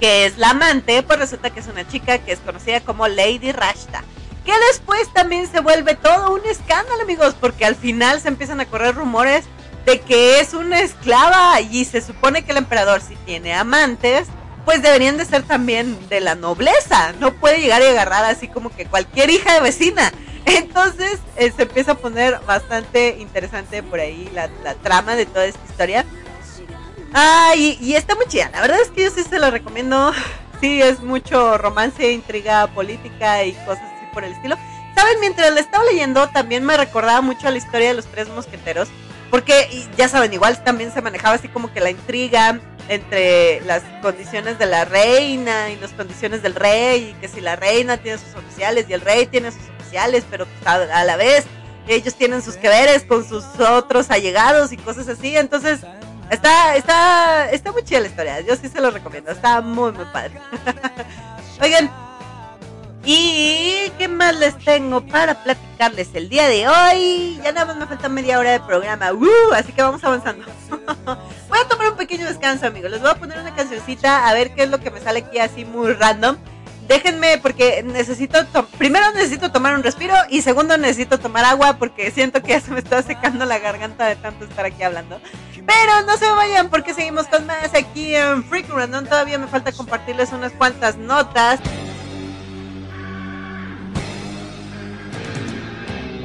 que es la amante, pues resulta que es una chica que es conocida como Lady Rashta. Que después también se vuelve todo un escándalo, amigos, porque al final se empiezan a correr rumores de que es una esclava y se supone que el emperador si tiene amantes, pues deberían de ser también de la nobleza. No puede llegar y agarrar así como que cualquier hija de vecina. Entonces eh, se empieza a poner bastante interesante por ahí la, la trama de toda esta historia. Ah, y, está muy chida. La verdad es que yo sí se lo recomiendo. Sí, es mucho romance, intriga política y cosas así por el estilo. Saben, mientras le estaba leyendo, también me recordaba mucho a la historia de los tres mosqueteros. Porque, ya saben, igual también se manejaba así como que la intriga entre las condiciones de la reina y las condiciones del rey. Y que si la reina tiene sus oficiales y el rey tiene sus oficiales, pero a la vez ellos tienen sus que veres con sus otros allegados y cosas así. Entonces Está, está, está muy chida la historia. Yo sí se lo recomiendo. Está muy, muy padre. *laughs* Oigan, ¿y qué más les tengo para platicarles el día de hoy? Ya nada más me falta media hora de programa. Uh, así que vamos avanzando. *laughs* voy a tomar un pequeño descanso, amigos. Les voy a poner una cancioncita a ver qué es lo que me sale aquí así muy random déjenme porque necesito, primero necesito tomar un respiro y segundo necesito tomar agua porque siento que ya se me está secando la garganta de tanto estar aquí hablando. Pero no se vayan porque seguimos con más aquí en Freak Random. Todavía me falta compartirles unas cuantas notas.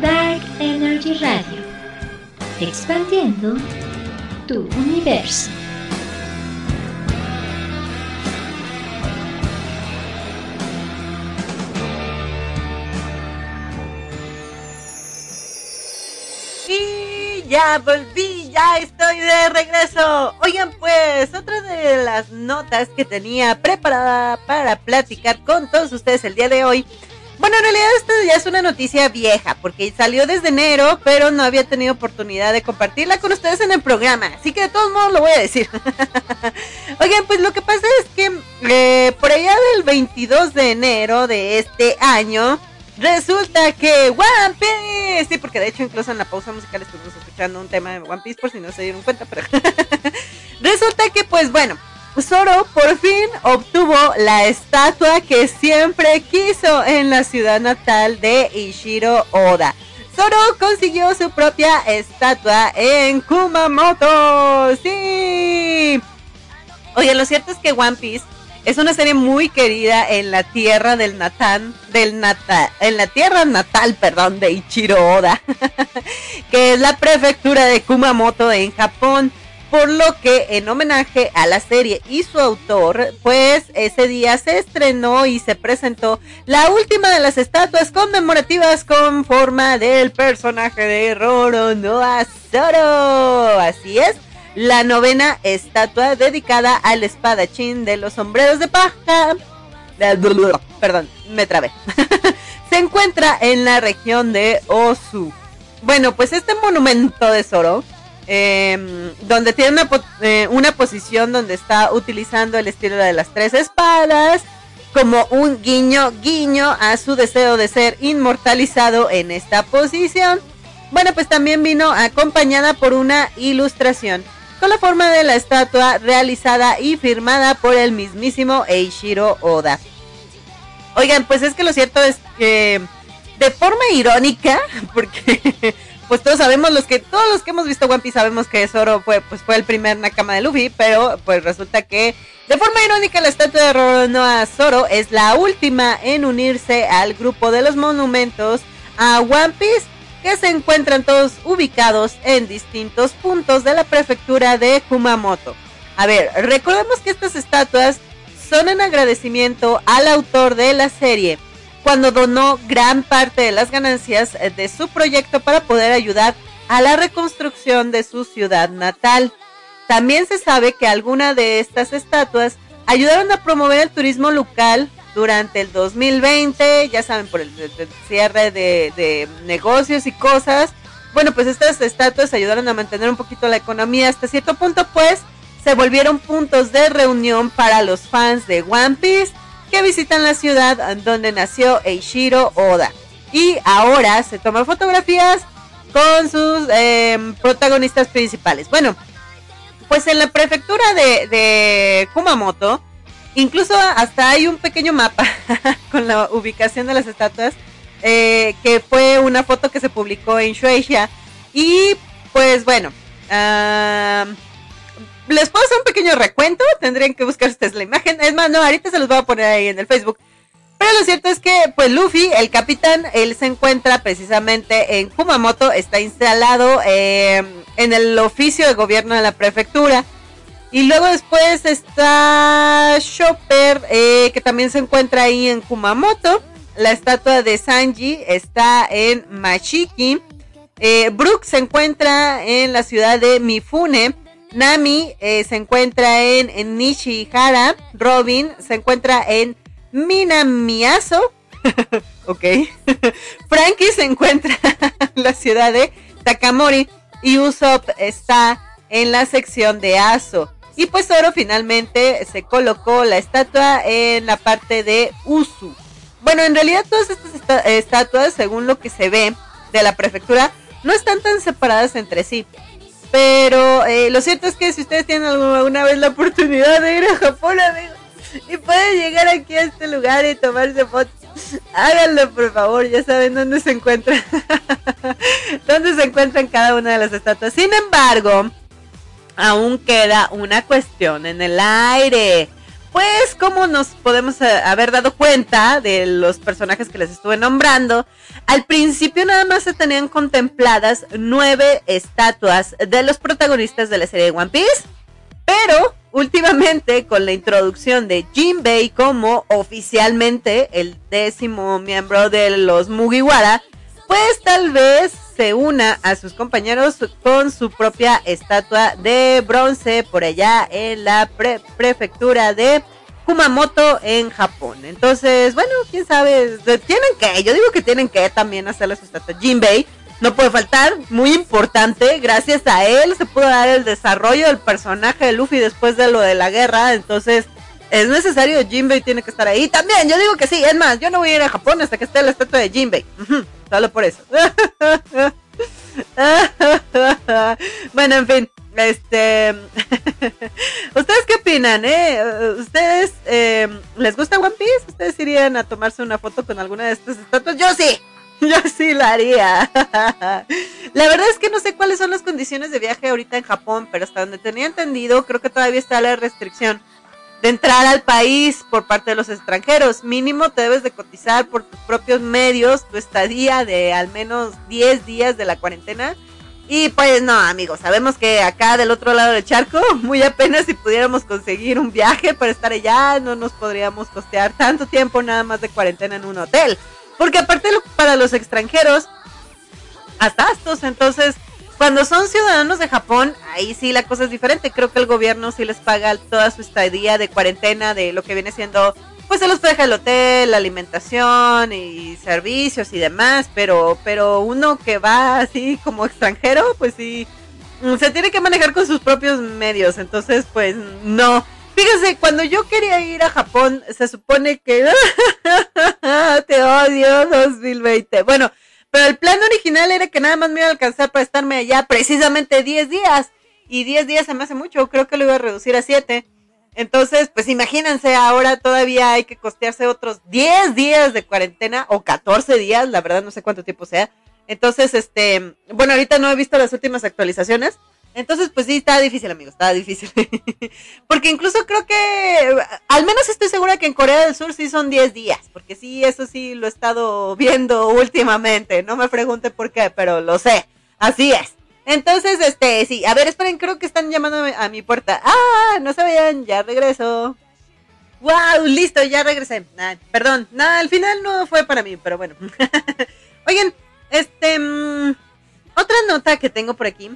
Dark Energy Radio. Expandiendo tu universo. Ya volví, ya estoy de regreso. Oigan, pues otra de las notas que tenía preparada para platicar con todos ustedes el día de hoy. Bueno, en realidad esta ya es una noticia vieja, porque salió desde enero, pero no había tenido oportunidad de compartirla con ustedes en el programa. Así que de todos modos lo voy a decir. *laughs* Oigan, pues lo que pasa es que eh, por allá del 22 de enero de este año, Resulta que One Piece, sí, porque de hecho incluso en la pausa musical estuvimos escuchando un tema de One Piece por si no se dieron cuenta, pero *laughs* resulta que pues bueno, Zoro por fin obtuvo la estatua que siempre quiso en la ciudad natal de Ishiro Oda. Zoro consiguió su propia estatua en Kumamoto. Sí. Oye, lo cierto es que One Piece es una serie muy querida en la tierra del Natán, del Nata, en la tierra natal, perdón, de Ichiro Oda, *laughs* que es la prefectura de Kumamoto en Japón. Por lo que en homenaje a la serie y su autor, pues ese día se estrenó y se presentó la última de las estatuas conmemorativas con forma del personaje de Roronoa Zoro. Así es, la novena estatua dedicada al espadachín de los sombreros de paja. Perdón, me trabé. *laughs* Se encuentra en la región de Osu. Bueno, pues este monumento de Zoro, em, donde tiene una, eh, una posición donde está utilizando el estilo de las tres espadas, como un guiño, guiño a su deseo de ser inmortalizado en esta posición. Bueno, pues también vino acompañada por una ilustración con la forma de la estatua realizada y firmada por el mismísimo Eiichiro Oda. Oigan, pues es que lo cierto es que de forma irónica, *laughs* porque pues todos sabemos los que todos los que hemos visto One Piece sabemos que Zoro fue pues fue el primer Nakama de Luffy, pero pues resulta que de forma irónica la estatua de Roronoa Zoro es la última en unirse al grupo de los monumentos a One Piece que se encuentran todos ubicados en distintos puntos de la prefectura de Kumamoto. A ver, recordemos que estas estatuas son en agradecimiento al autor de la serie, cuando donó gran parte de las ganancias de su proyecto para poder ayudar a la reconstrucción de su ciudad natal. También se sabe que algunas de estas estatuas ayudaron a promover el turismo local durante el 2020, ya saben, por el, cierre de, negocios y cosas. Bueno, pues estas estatuas ayudaron a mantener un poquito la economía hasta cierto punto, pues se volvieron puntos de reunión para los fans de One Piece que visitan la ciudad donde nació Eiichiro Oda. Y ahora se toman fotografías con sus em, protagonistas principales. Bueno, pues en la prefectura de Kumamoto, Incluso hasta hay un pequeño mapa *laughs* con la ubicación de las estatuas, eh, que fue una foto que se publicó en Shueisha. Y pues bueno, les puedo hacer un pequeño recuento, tendrían que buscar ustedes la imagen. Es más, no, ahorita se los voy a poner ahí en el Facebook. Pero lo cierto es que, pues Luffy, el capitán, él se encuentra precisamente en Kumamoto, está instalado eh, en el oficio de gobierno de la prefectura. Y luego después está Chopper, eh, que también se encuentra ahí en Kumamoto. La estatua de Sanji está en Mashiki. Eh, se encuentra en la ciudad de Mifune. Nami eh, se encuentra en, Nishihara. Robin se encuentra en Minamiaso. *laughs* ok. *laughs* Frankie se encuentra en la ciudad de Takamori. Y Usopp está en la sección de Aso. Y pues Oro finalmente se colocó la estatua en la parte de Usu. Bueno, en realidad todas estas estatuas, según lo que se ve de la prefectura, no están tan separadas entre sí. Pero eh, lo cierto es que si ustedes tienen alguna vez la oportunidad de ir a Japón, amigos, y pueden llegar aquí a este lugar y tomarse fotos, háganlo por favor, ya saben dónde se encuentran, *laughs* dónde se encuentran cada una de las estatuas. Sin embargo, aún queda una cuestión en el aire. Pues como nos podemos eh, haber dado cuenta de los personajes que les estuve nombrando, al principio nada más se tenían contempladas nueve estatuas de los protagonistas de la serie One Piece, pero últimamente con la introducción de Jinbei como oficialmente el décimo miembro de los Mugiwara, pues tal vez se una a sus compañeros con su propia estatua de bronce por allá en la prefectura de Kumamoto en Japón. Entonces, bueno, quién sabe, tienen que, yo digo que tienen que también hacerle su estatua. Jinbei no puede faltar, muy importante, gracias a él se pudo dar el desarrollo del personaje de Luffy después de lo de la guerra, entonces es necesario, Jinbei tiene que estar ahí. También, yo digo que sí, es más, yo no voy a ir a Japón hasta que esté la estatua de Jinbei. Solo por eso. *laughs* bueno, en fin, este... *laughs* ¿Ustedes qué opinan, eh? ¿Ustedes eh, les gusta One Piece? ¿Ustedes irían a tomarse una foto con alguna de estas estatuas? Yo sí. *laughs* Yo sí la haría. la verdad es que no sé cuáles son las condiciones de viaje ahorita en Japón, pero hasta donde tenía entendido, creo que todavía está la restricción de entrar al país por parte de los extranjeros. Mínimo te debes de cotizar por tus propios medios tu estadía de al menos 10 días de la cuarentena. Y pues no, amigos, sabemos que acá del otro lado del charco, *laughs* muy apenas si pudiéramos conseguir un viaje para estar allá, no nos podríamos costear tanto tiempo nada más de cuarentena en un hotel. Porque aparte para los extranjeros, hasta estos, entonces, cuando son ciudadanos de Japón, ahí sí la cosa es diferente. Creo que el gobierno sí les paga toda su estadía de cuarentena, de lo que viene siendo, pues se los deja el hotel, la alimentación y servicios y demás, pero, pero uno que va así como extranjero, pues sí, se tiene que manejar con sus propios medios, entonces pues no. Fíjese, cuando yo quería ir a Japón, se supone que... *laughs* Te odio 2020. Bueno, pero el plan original era que nada más me iba a alcanzar para estarme allá precisamente 10 días. Y 10 días se me hace mucho, creo que lo iba a reducir a 7. Entonces, pues imagínense, ahora todavía hay que costearse otros 10 días de cuarentena o 14 días, la verdad no sé cuánto tiempo sea. Entonces, este, bueno, ahorita no he visto las últimas actualizaciones, entonces, pues sí, está difícil, amigos, está difícil. *laughs* porque incluso creo que, al menos estoy segura que en Corea del Sur sí son 10 días, porque sí, eso sí lo he estado viendo *laughs* últimamente. No me pregunte por qué, pero lo sé. Así es. Entonces, este, sí, a ver, esperen, creo que están llamando a mi puerta. Ah, no se vayan, ya regreso. Wow, listo, ya regresé. perdón, nada, al final no fue para mí, pero bueno. *laughs* Oigan, este, mm, otra nota que tengo por aquí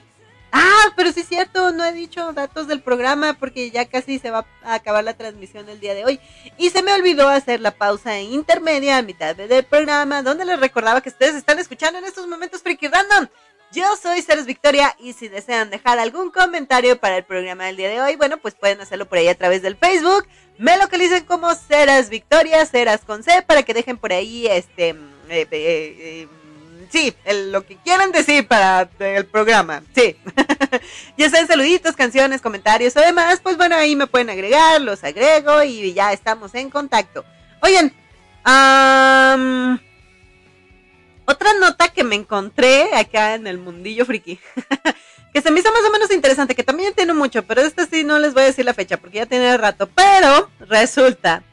Ah, pero sí es cierto, no he dicho datos del programa porque ya casi se va a acabar la transmisión del día de hoy. Y se me olvidó hacer la pausa intermedia a mitad del programa, donde les recordaba que ustedes están escuchando en estos momentos Freaky Random. Yo soy Ceres Victoria y si desean dejar algún comentario para el programa del día de hoy, bueno, pues pueden hacerlo por ahí a través del Facebook. Me localicen como Ceras Victoria, Ceras con C, para que dejen por ahí este... Eh, eh, eh, sí, lo que quieran decir para el programa, sí. *laughs* ya sean saluditos, canciones, comentarios o demás, pues bueno, ahí me pueden agregar, los agrego y ya estamos en contacto. Oigan, otra nota que me encontré acá en el mundillo friki, *laughs* que se me hizo más o menos interesante, que también tiene mucho, pero esta sí no les voy a decir la fecha porque ya tiene rato, pero resulta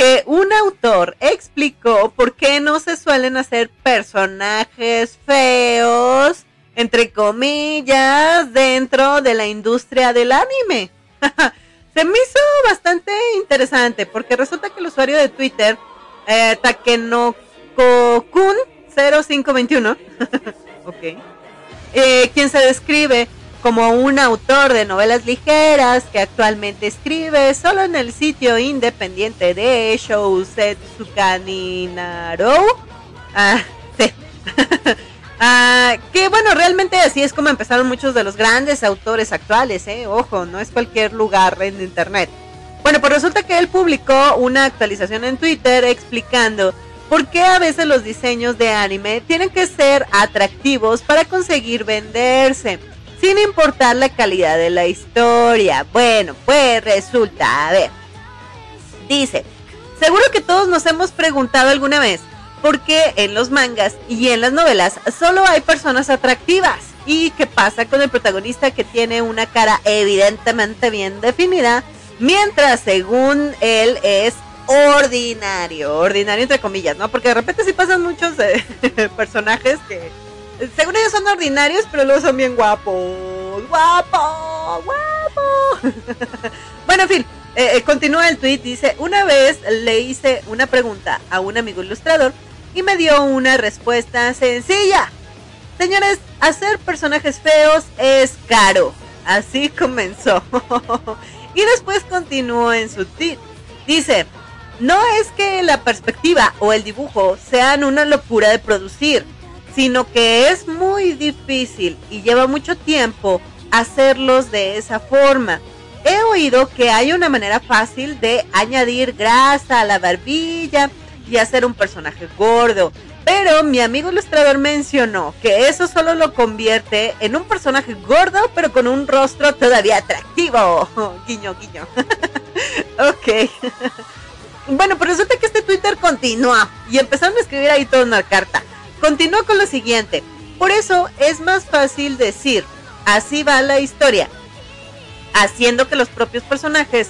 que un autor explicó por qué no se suelen hacer personajes feos, entre comillas, dentro de la industria del anime. *laughs* se me hizo bastante interesante porque resulta que el usuario de Twitter, eh, Takenoko-kun 0521, *laughs* ok, eh, quien se describe como un autor de novelas ligeras que actualmente escribe solo en el sitio independiente de Shousetsuka Naro. Ah, *laughs* sí. *laughs* ah, que bueno, realmente así es como empezaron muchos de los grandes autores actuales, ¿eh? Ojo, no es cualquier lugar en internet. Bueno, pues resulta que él publicó una actualización en Twitter explicando por qué a veces los diseños de anime tienen que ser atractivos para conseguir venderse sin importar la calidad de la historia. Bueno, pues resulta, a ver, dice, seguro que todos nos hemos preguntado alguna vez por qué en los mangas y en las novelas solo hay personas atractivas. ¿Y qué pasa con el protagonista que tiene una cara evidentemente bien definida? Mientras según él es ordinario, ordinario entre comillas, ¿no? Porque de repente sí pasan muchos eh, *laughs* personajes que según ellos son ordinarios, pero luego son bien guapos. ¡Guapo! ¡Guapo! *laughs* bueno, en fin, eh, eh, continúa el tweet. Dice: Una vez le hice una pregunta a un amigo ilustrador y me dio una respuesta sencilla. Señores, hacer personajes feos es caro. Así *laughs* comenzó. y después continuó en su tweet. Dice, no es que la perspectiva o el dibujo sean una locura de producir sino que es muy difícil y lleva mucho tiempo hacerlos de esa forma. he oído que hay una manera fácil de añadir grasa a la barbilla y hacer un personaje gordo. Pero mi amigo ilustrador mencionó que eso solo lo convierte en un personaje gordo, pero con un rostro todavía atractivo. *laughs* guiño, guiño. *laughs* ok. *laughs* bueno, pues resulta que este Twitter continúa y empezaron a escribir ahí toda una carta. Continúa con lo siguiente. Por eso es más fácil decir, así va la historia, haciendo que los propios personajes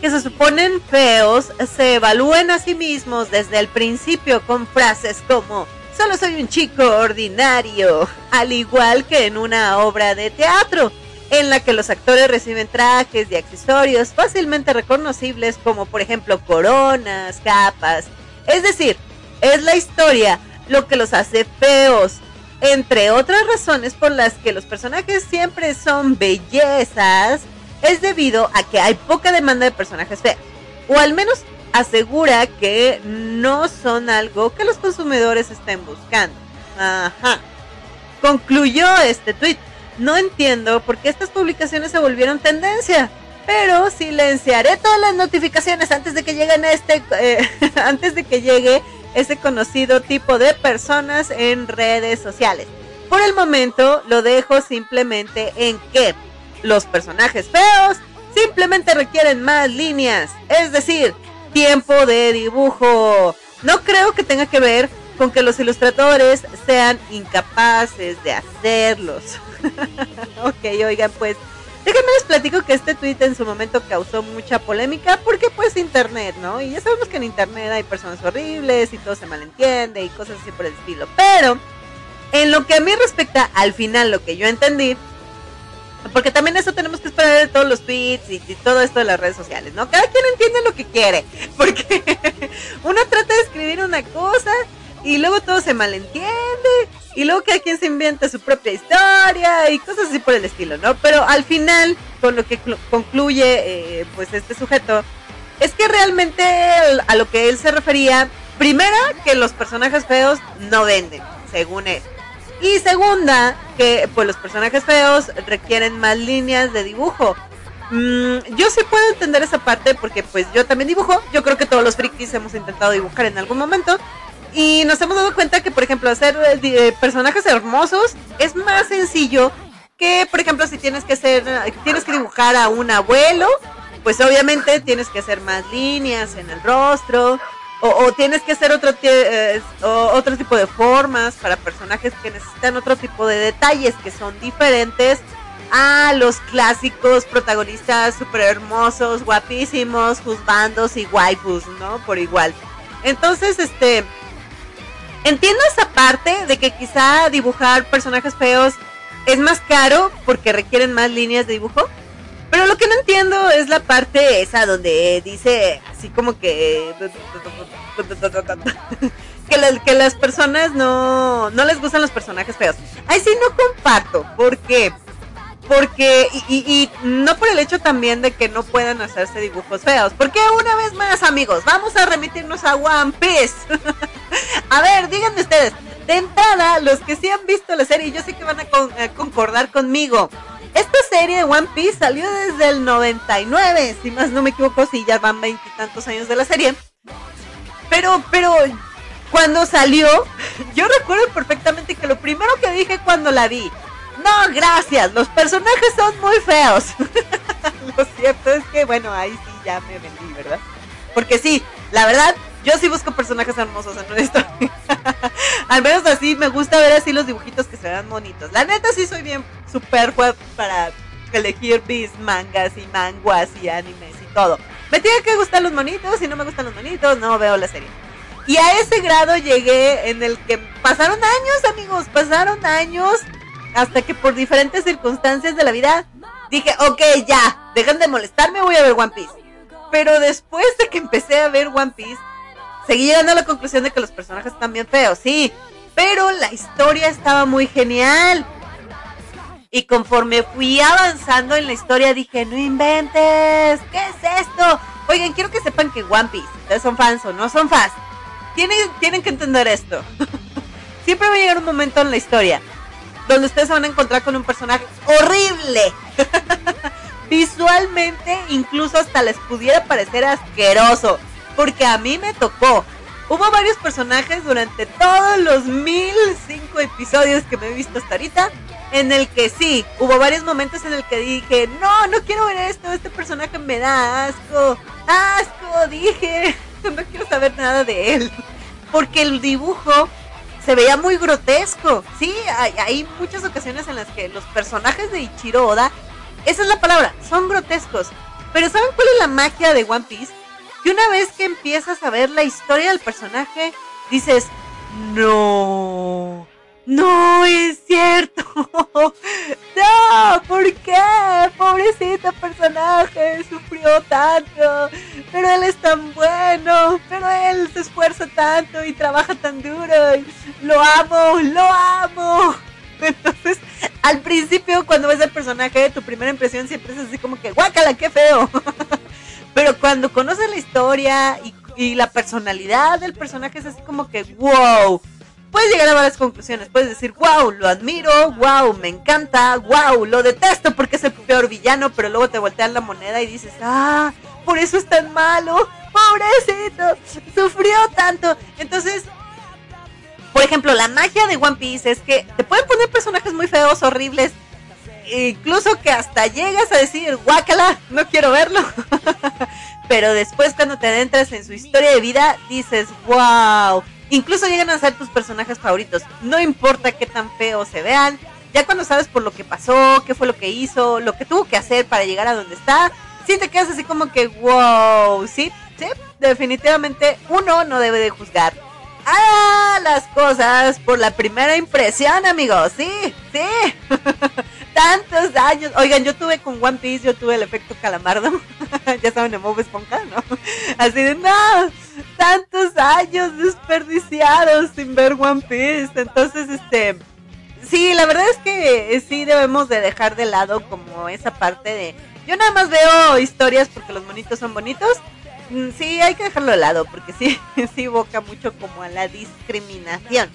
que se suponen feos se evalúen a sí mismos desde el principio con frases como solo soy un chico ordinario, al igual que en una obra de teatro, en la que los actores reciben trajes y accesorios fácilmente reconocibles como por ejemplo coronas, capas. Es decir, es la historia lo que los hace feos, entre otras razones por las que los personajes siempre son bellezas es debido a que hay poca demanda de personajes feos. O al menos asegura que no son algo que los consumidores estén buscando. Ajá. Concluyó este tweet. No entiendo por qué estas publicaciones se volvieron tendencia. Pero silenciaré todas las notificaciones antes de que lleguen a este, eh, *laughs* antes de que llegue ese conocido tipo de personas en redes sociales. Por el momento lo dejo simplemente en que los personajes feos simplemente requieren más líneas, es decir, tiempo de dibujo. No creo que tenga que ver con que los ilustradores sean incapaces de hacerlos. *laughs* ok, oigan, pues déjenme les platico que este tweet en su momento causó mucha polémica porque pues internet, ¿no? Y ya sabemos que en internet hay personas horribles y todo se malentiende y cosas así por el estilo. Pero en lo que a mí respecta, al final lo que yo entendí porque también eso tenemos que esperar de todos los tweets y, todo esto de las redes sociales, ¿no? Cada quien entiende lo que quiere. *laughs* Porque uno trata de escribir una cosa y luego todo se malentiende. Y luego cada quien se inventa su propia historia y cosas así por el estilo, ¿no? Pero al final, con lo que concluye eh, pues este sujeto, es que realmente a lo que él se refería, primera, que los personajes feos no venden, según él. Y segunda, que pues los personajes feos requieren más líneas de dibujo. Mm, yo sí puedo entender esa parte porque pues yo también dibujo. Yo creo que todos los frikis hemos intentado dibujar en algún momento. Y nos hemos dado cuenta que, por ejemplo, hacer eh, eh, personajes hermosos es más sencillo que, por ejemplo, si tienes que hacer, tienes que dibujar a un abuelo, pues obviamente tienes que hacer más líneas en el rostro, o, tienes que hacer otro, eh, otro tipo de formas para personajes que necesitan otro tipo de detalles que son diferentes a los clásicos protagonistas súper hermosos, guapísimos, juzbandos y waifus, ¿no? Por igual. Entonces, este, entiendo esa parte de que quizá dibujar personajes feos es más caro porque requieren más líneas de dibujo. Pero lo que no entiendo es la parte esa donde dice así como que *laughs* que, que las personas no, no les gustan los personajes feos. Ay, sí, no comparto. ¿Por qué? Porque, y, no por el hecho también de que no puedan hacerse dibujos feos. Porque una vez más, amigos, vamos a remitirnos a One Piece. *laughs* a ver, díganme ustedes, de entrada, los que sí han visto la serie, yo sé que van a concordar conmigo. Esta serie de One Piece salió desde el 99, si más no me equivoco, si ya van veintitantos años de la serie. Pero, pero, cuando salió, *laughs* yo recuerdo perfectamente que lo primero que dije cuando la vi, no, gracias, los personajes son muy feos. *laughs* lo cierto es que, bueno, ahí sí ya me vendí, ¿verdad? Porque sí, la verdad, yo sí busco personajes hermosos en historia. *laughs* Al menos así me gusta ver así los dibujitos que se vean bonitos. La neta sí soy bien super para elegir mis mangas y manguas y animes y todo. Me tiene que gustar los monitos, si no me gustan los monitos, no veo la serie. Y a ese grado llegué en el que pasaron años, amigos, pasaron años hasta que por diferentes circunstancias de la vida dije, ok, ya, dejen de molestarme, voy a ver One Piece. Pero después de que empecé a ver One Piece, seguí llegando a la conclusión de que los personajes están bien feos, sí, pero la historia estaba muy genial. Y conforme fui avanzando en la historia dije, no inventes, ¿qué es esto? Oigan, quiero que sepan que One Piece, ustedes son fans o no son fans, tienen, tienen que entender esto. *laughs* Siempre va a llegar un momento en la historia donde ustedes se van a encontrar con un personaje horrible. *laughs* visualmente incluso hasta les pudiera parecer asqueroso. Porque a mí me tocó. Hubo varios personajes durante todos los 1005 episodios que me he visto hasta ahorita. En el que sí, hubo varios momentos en el que dije, no, no quiero ver esto, este personaje me da asco, asco, dije, *laughs* no quiero saber nada de él. Porque el dibujo se veía muy grotesco. Sí, hay, hay, muchas ocasiones en las que los personajes de Ichiro Oda, esa es la palabra, son grotescos. Pero ¿saben cuál es la magia de One Piece? que una vez que empiezas a ver la historia del personaje, dices, no, no es cierto. *laughs* No, ¿por qué? Pobrecito personaje, sufrió tanto. Pero él es tan bueno. Pero él se esfuerza tanto y trabaja tan duro. Lo amo, lo amo. *laughs* Entonces, al principio, cuando ves al personaje, tu primera impresión siempre es así como que, guácala, qué feo. *laughs* Pero cuando conoces la historia y, la personalidad del personaje es así como que, wow. Puedes llegar a varias conclusiones. Puedes decir, wow, lo admiro, wow, me encanta, wow, lo detesto porque es el peor villano, pero luego te voltean la moneda y dices, ah, por eso es tan malo, pobrecito, sufrió tanto. Entonces, por ejemplo, la magia de One Piece es que te pueden poner personajes muy feos, horribles, incluso que hasta llegas a decir, guácala, no quiero verlo. *laughs* Pero después cuando te adentras en su historia de vida, dices, wow. Incluso llegan a ser tus personajes favoritos. No importa qué tan feos se vean. Ya cuando sabes por lo que pasó, qué fue lo que hizo, lo que tuvo que hacer para llegar a donde está, sí te quedas así como que, wow, sí, sí, definitivamente uno no debe de juzgar a las cosas por la primera impresión, amigos. Sí, sí. *laughs* tantos años. Oigan, yo tuve con One Piece, yo tuve el efecto calamardo. *laughs* ya saben, de Bob Esponja, ¿no? Así de, no, tantos años desperdiciados sin ver One Piece. Entonces, este, sí, la verdad es que sí debemos de dejar de lado como esa parte de, yo nada más veo historias porque los monitos son bonitos. Mm, sí, hay que dejarlo de lado porque sí, *laughs* sí evoca mucho como a la discriminación.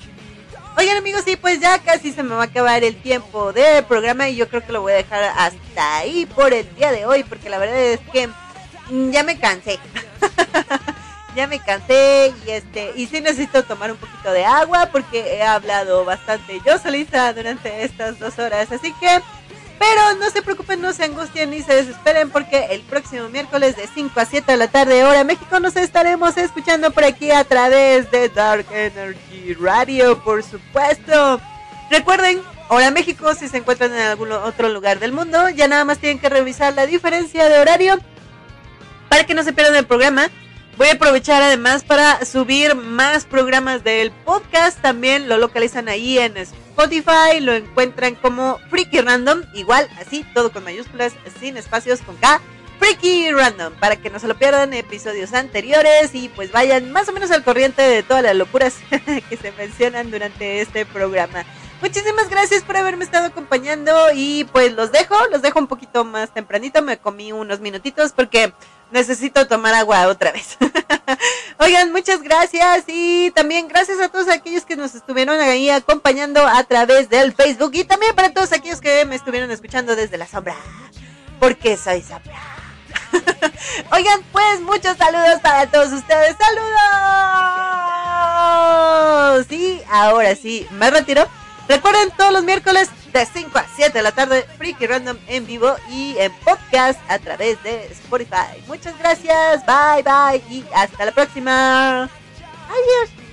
Oigan amigos, sí, pues ya casi se me va a acabar el tiempo del programa y yo creo que lo voy a dejar hasta ahí por el día de hoy, porque la verdad es que mm, ya me cansé. *laughs* ya me cansé y este y sí necesito tomar un poquito de agua porque he hablado bastante yo solita durante estas dos horas, así que pero no se preocupen, no se angustien ni se desesperen porque el próximo miércoles de 5 a 7 de la tarde hora México nos estaremos escuchando por aquí a través de Dark Energy Radio, por supuesto. Recuerden, hora México si se encuentran en algún otro lugar del mundo, ya nada más tienen que revisar la diferencia de horario para que no se pierdan el programa. Voy a aprovechar además para subir más programas del podcast. También lo localizan ahí en Spotify. Lo encuentran como Freaky Random. Igual, así, todo con mayúsculas, sin espacios, con K. Freaky Random. Para que no se lo pierdan episodios anteriores y pues vayan más o menos al corriente de todas las locuras *laughs* que se mencionan durante este programa. Muchísimas gracias por haberme estado acompañando y pues los dejo, los dejo un poquito más tempranito, me comí unos minutitos porque necesito tomar agua otra vez. *laughs* Oigan, muchas gracias y también gracias a todos aquellos que nos estuvieron ahí acompañando a través del Facebook y también para todos aquellos que me estuvieron escuchando desde la sombra, porque soy sombra. *laughs* Oigan, pues muchos saludos para todos ustedes. ¡Saludos! Sí, ahora sí, me retiro. Recuerden todos los miércoles de 5 a 7 de la tarde, Freaky Random en vivo y en podcast a través de Spotify. Muchas gracias, bye bye y hasta la próxima. Adiós.